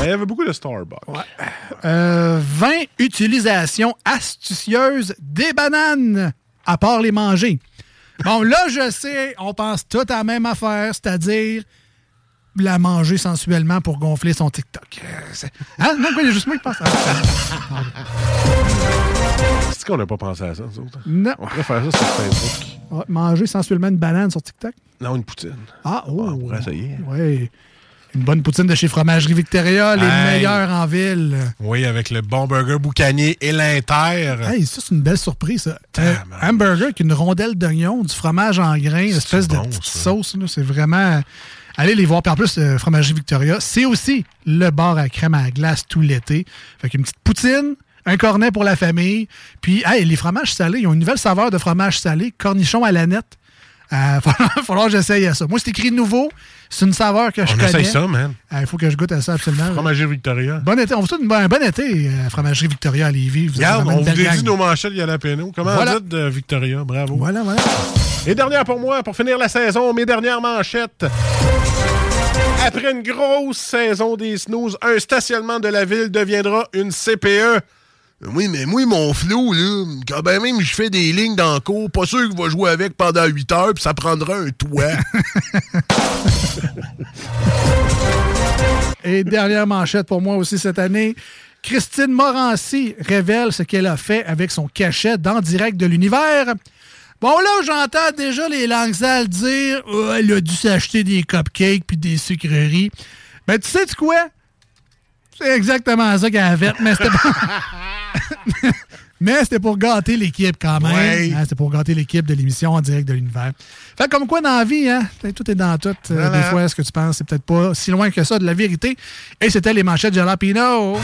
Il y avait beaucoup de Starbucks. Euh, 20 utilisations astucieuses des bananes, à part les manger. Bon, là, je sais, on pense tout à la même affaire, c'est-à-dire la manger sensuellement pour gonfler son TikTok. Euh, Hein? Non, quoi, il y a juste moi qui pense à ça. C'est qu'on n'a pas pensé à ça, nous autres? Non. On pourrait faire ça sur Facebook. Ouais, manger sensuellement une banane sur TikTok? Non, une poutine. Ah, oh! on pourrait essayer. Oui. Une bonne poutine de chez Fromagerie Victoria, les Hey. meilleurs en ville. Oui, avec le bon burger boucanier et l'inter. Hey, ça, c'est une belle surprise, ça. Euh, hamburger avec une rondelle d'oignon, du fromage en grains, une espèce de petite sauce. là, C'est vraiment. Allez les voir. Puis en plus, euh, Fromagerie Victoria, c'est aussi le bar à crème à la glace tout l'été. Fait qu'une petite poutine, un cornet pour la famille. Puis, hey, les fromages salés, ils ont une nouvelle saveur de fromage salé, cornichon à la nette. Euh, *laughs* Il va falloir que j'essaye à ça. Moi, c'est écrit nouveau. C'est une saveur que je On connais. essaye ça, man. Il faut que je goûte à ça absolument. Fromagerie Victoria. Bon été. On vous souhaite une- un bon été à Fromagerie Victoria à Lévis. Vous Regarde, on vous dédie nos manchettes Yalapeno. Comment Voilà. dites de Victoria? Bravo. Voilà, voilà. Et dernière pour moi, pour finir la saison, mes dernières manchettes. Après une grosse saison des snooze, un stationnement de la ville deviendra une CPE. Oui, mais moi, mon flot, là, quand ben même je fais des lignes dans le cours, pas sûr qu'il va jouer avec pendant 8 heures, puis ça prendra un toit. *laughs* Et dernière manchette pour moi aussi cette année. Christine Morancy révèle ce qu'elle a fait avec son cachet dans Direct de l'Univers. Bon, là, j'entends déjà les langues sales dire oh, elle a dû s'acheter des cupcakes puis des sucreries. Mais tu sais -tu quoi? C'est exactement ça qu'elle a fait, mais c'était pas... *laughs* Mais c'était pour gâter l'équipe quand même. Ouais. Hein, c'était pour gâter l'équipe de l'émission en direct de l'univers. Fait comme quoi dans la vie, hein, tout est dans tout. Euh. Des fois, ce que tu penses, c'est peut-être pas si loin que ça de la vérité. Et c'était les manchettes Jalapino.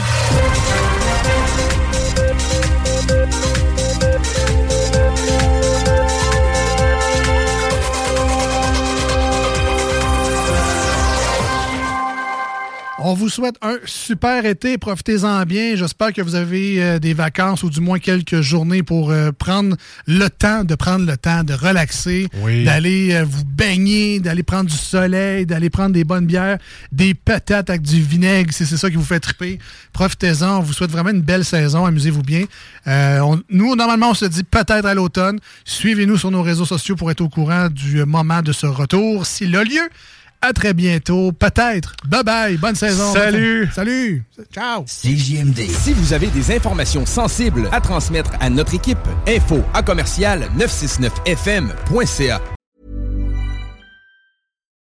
On vous souhaite un super été. Profitez-en bien. J'espère que vous avez euh, des vacances ou du moins quelques journées pour euh, prendre le temps, de prendre le temps de relaxer, Oui. d'aller euh, vous baigner, d'aller prendre du soleil, d'aller prendre des bonnes bières, des patates avec du vinaigre, si c'est ça qui vous fait triper. Profitez-en. On vous souhaite vraiment une belle saison. Amusez-vous bien. On- nous, normalement, on se dit peut-être à l'automne. Suivez-nous sur nos réseaux sociaux pour être au courant du moment de ce retour, s'il a lieu. À très bientôt, peut-être. Bye bye, bonne saison. Salut. Salut. Ciao. CJMD. Si vous avez des informations sensibles à transmettre à notre équipe, info à commercial 969fm.ca.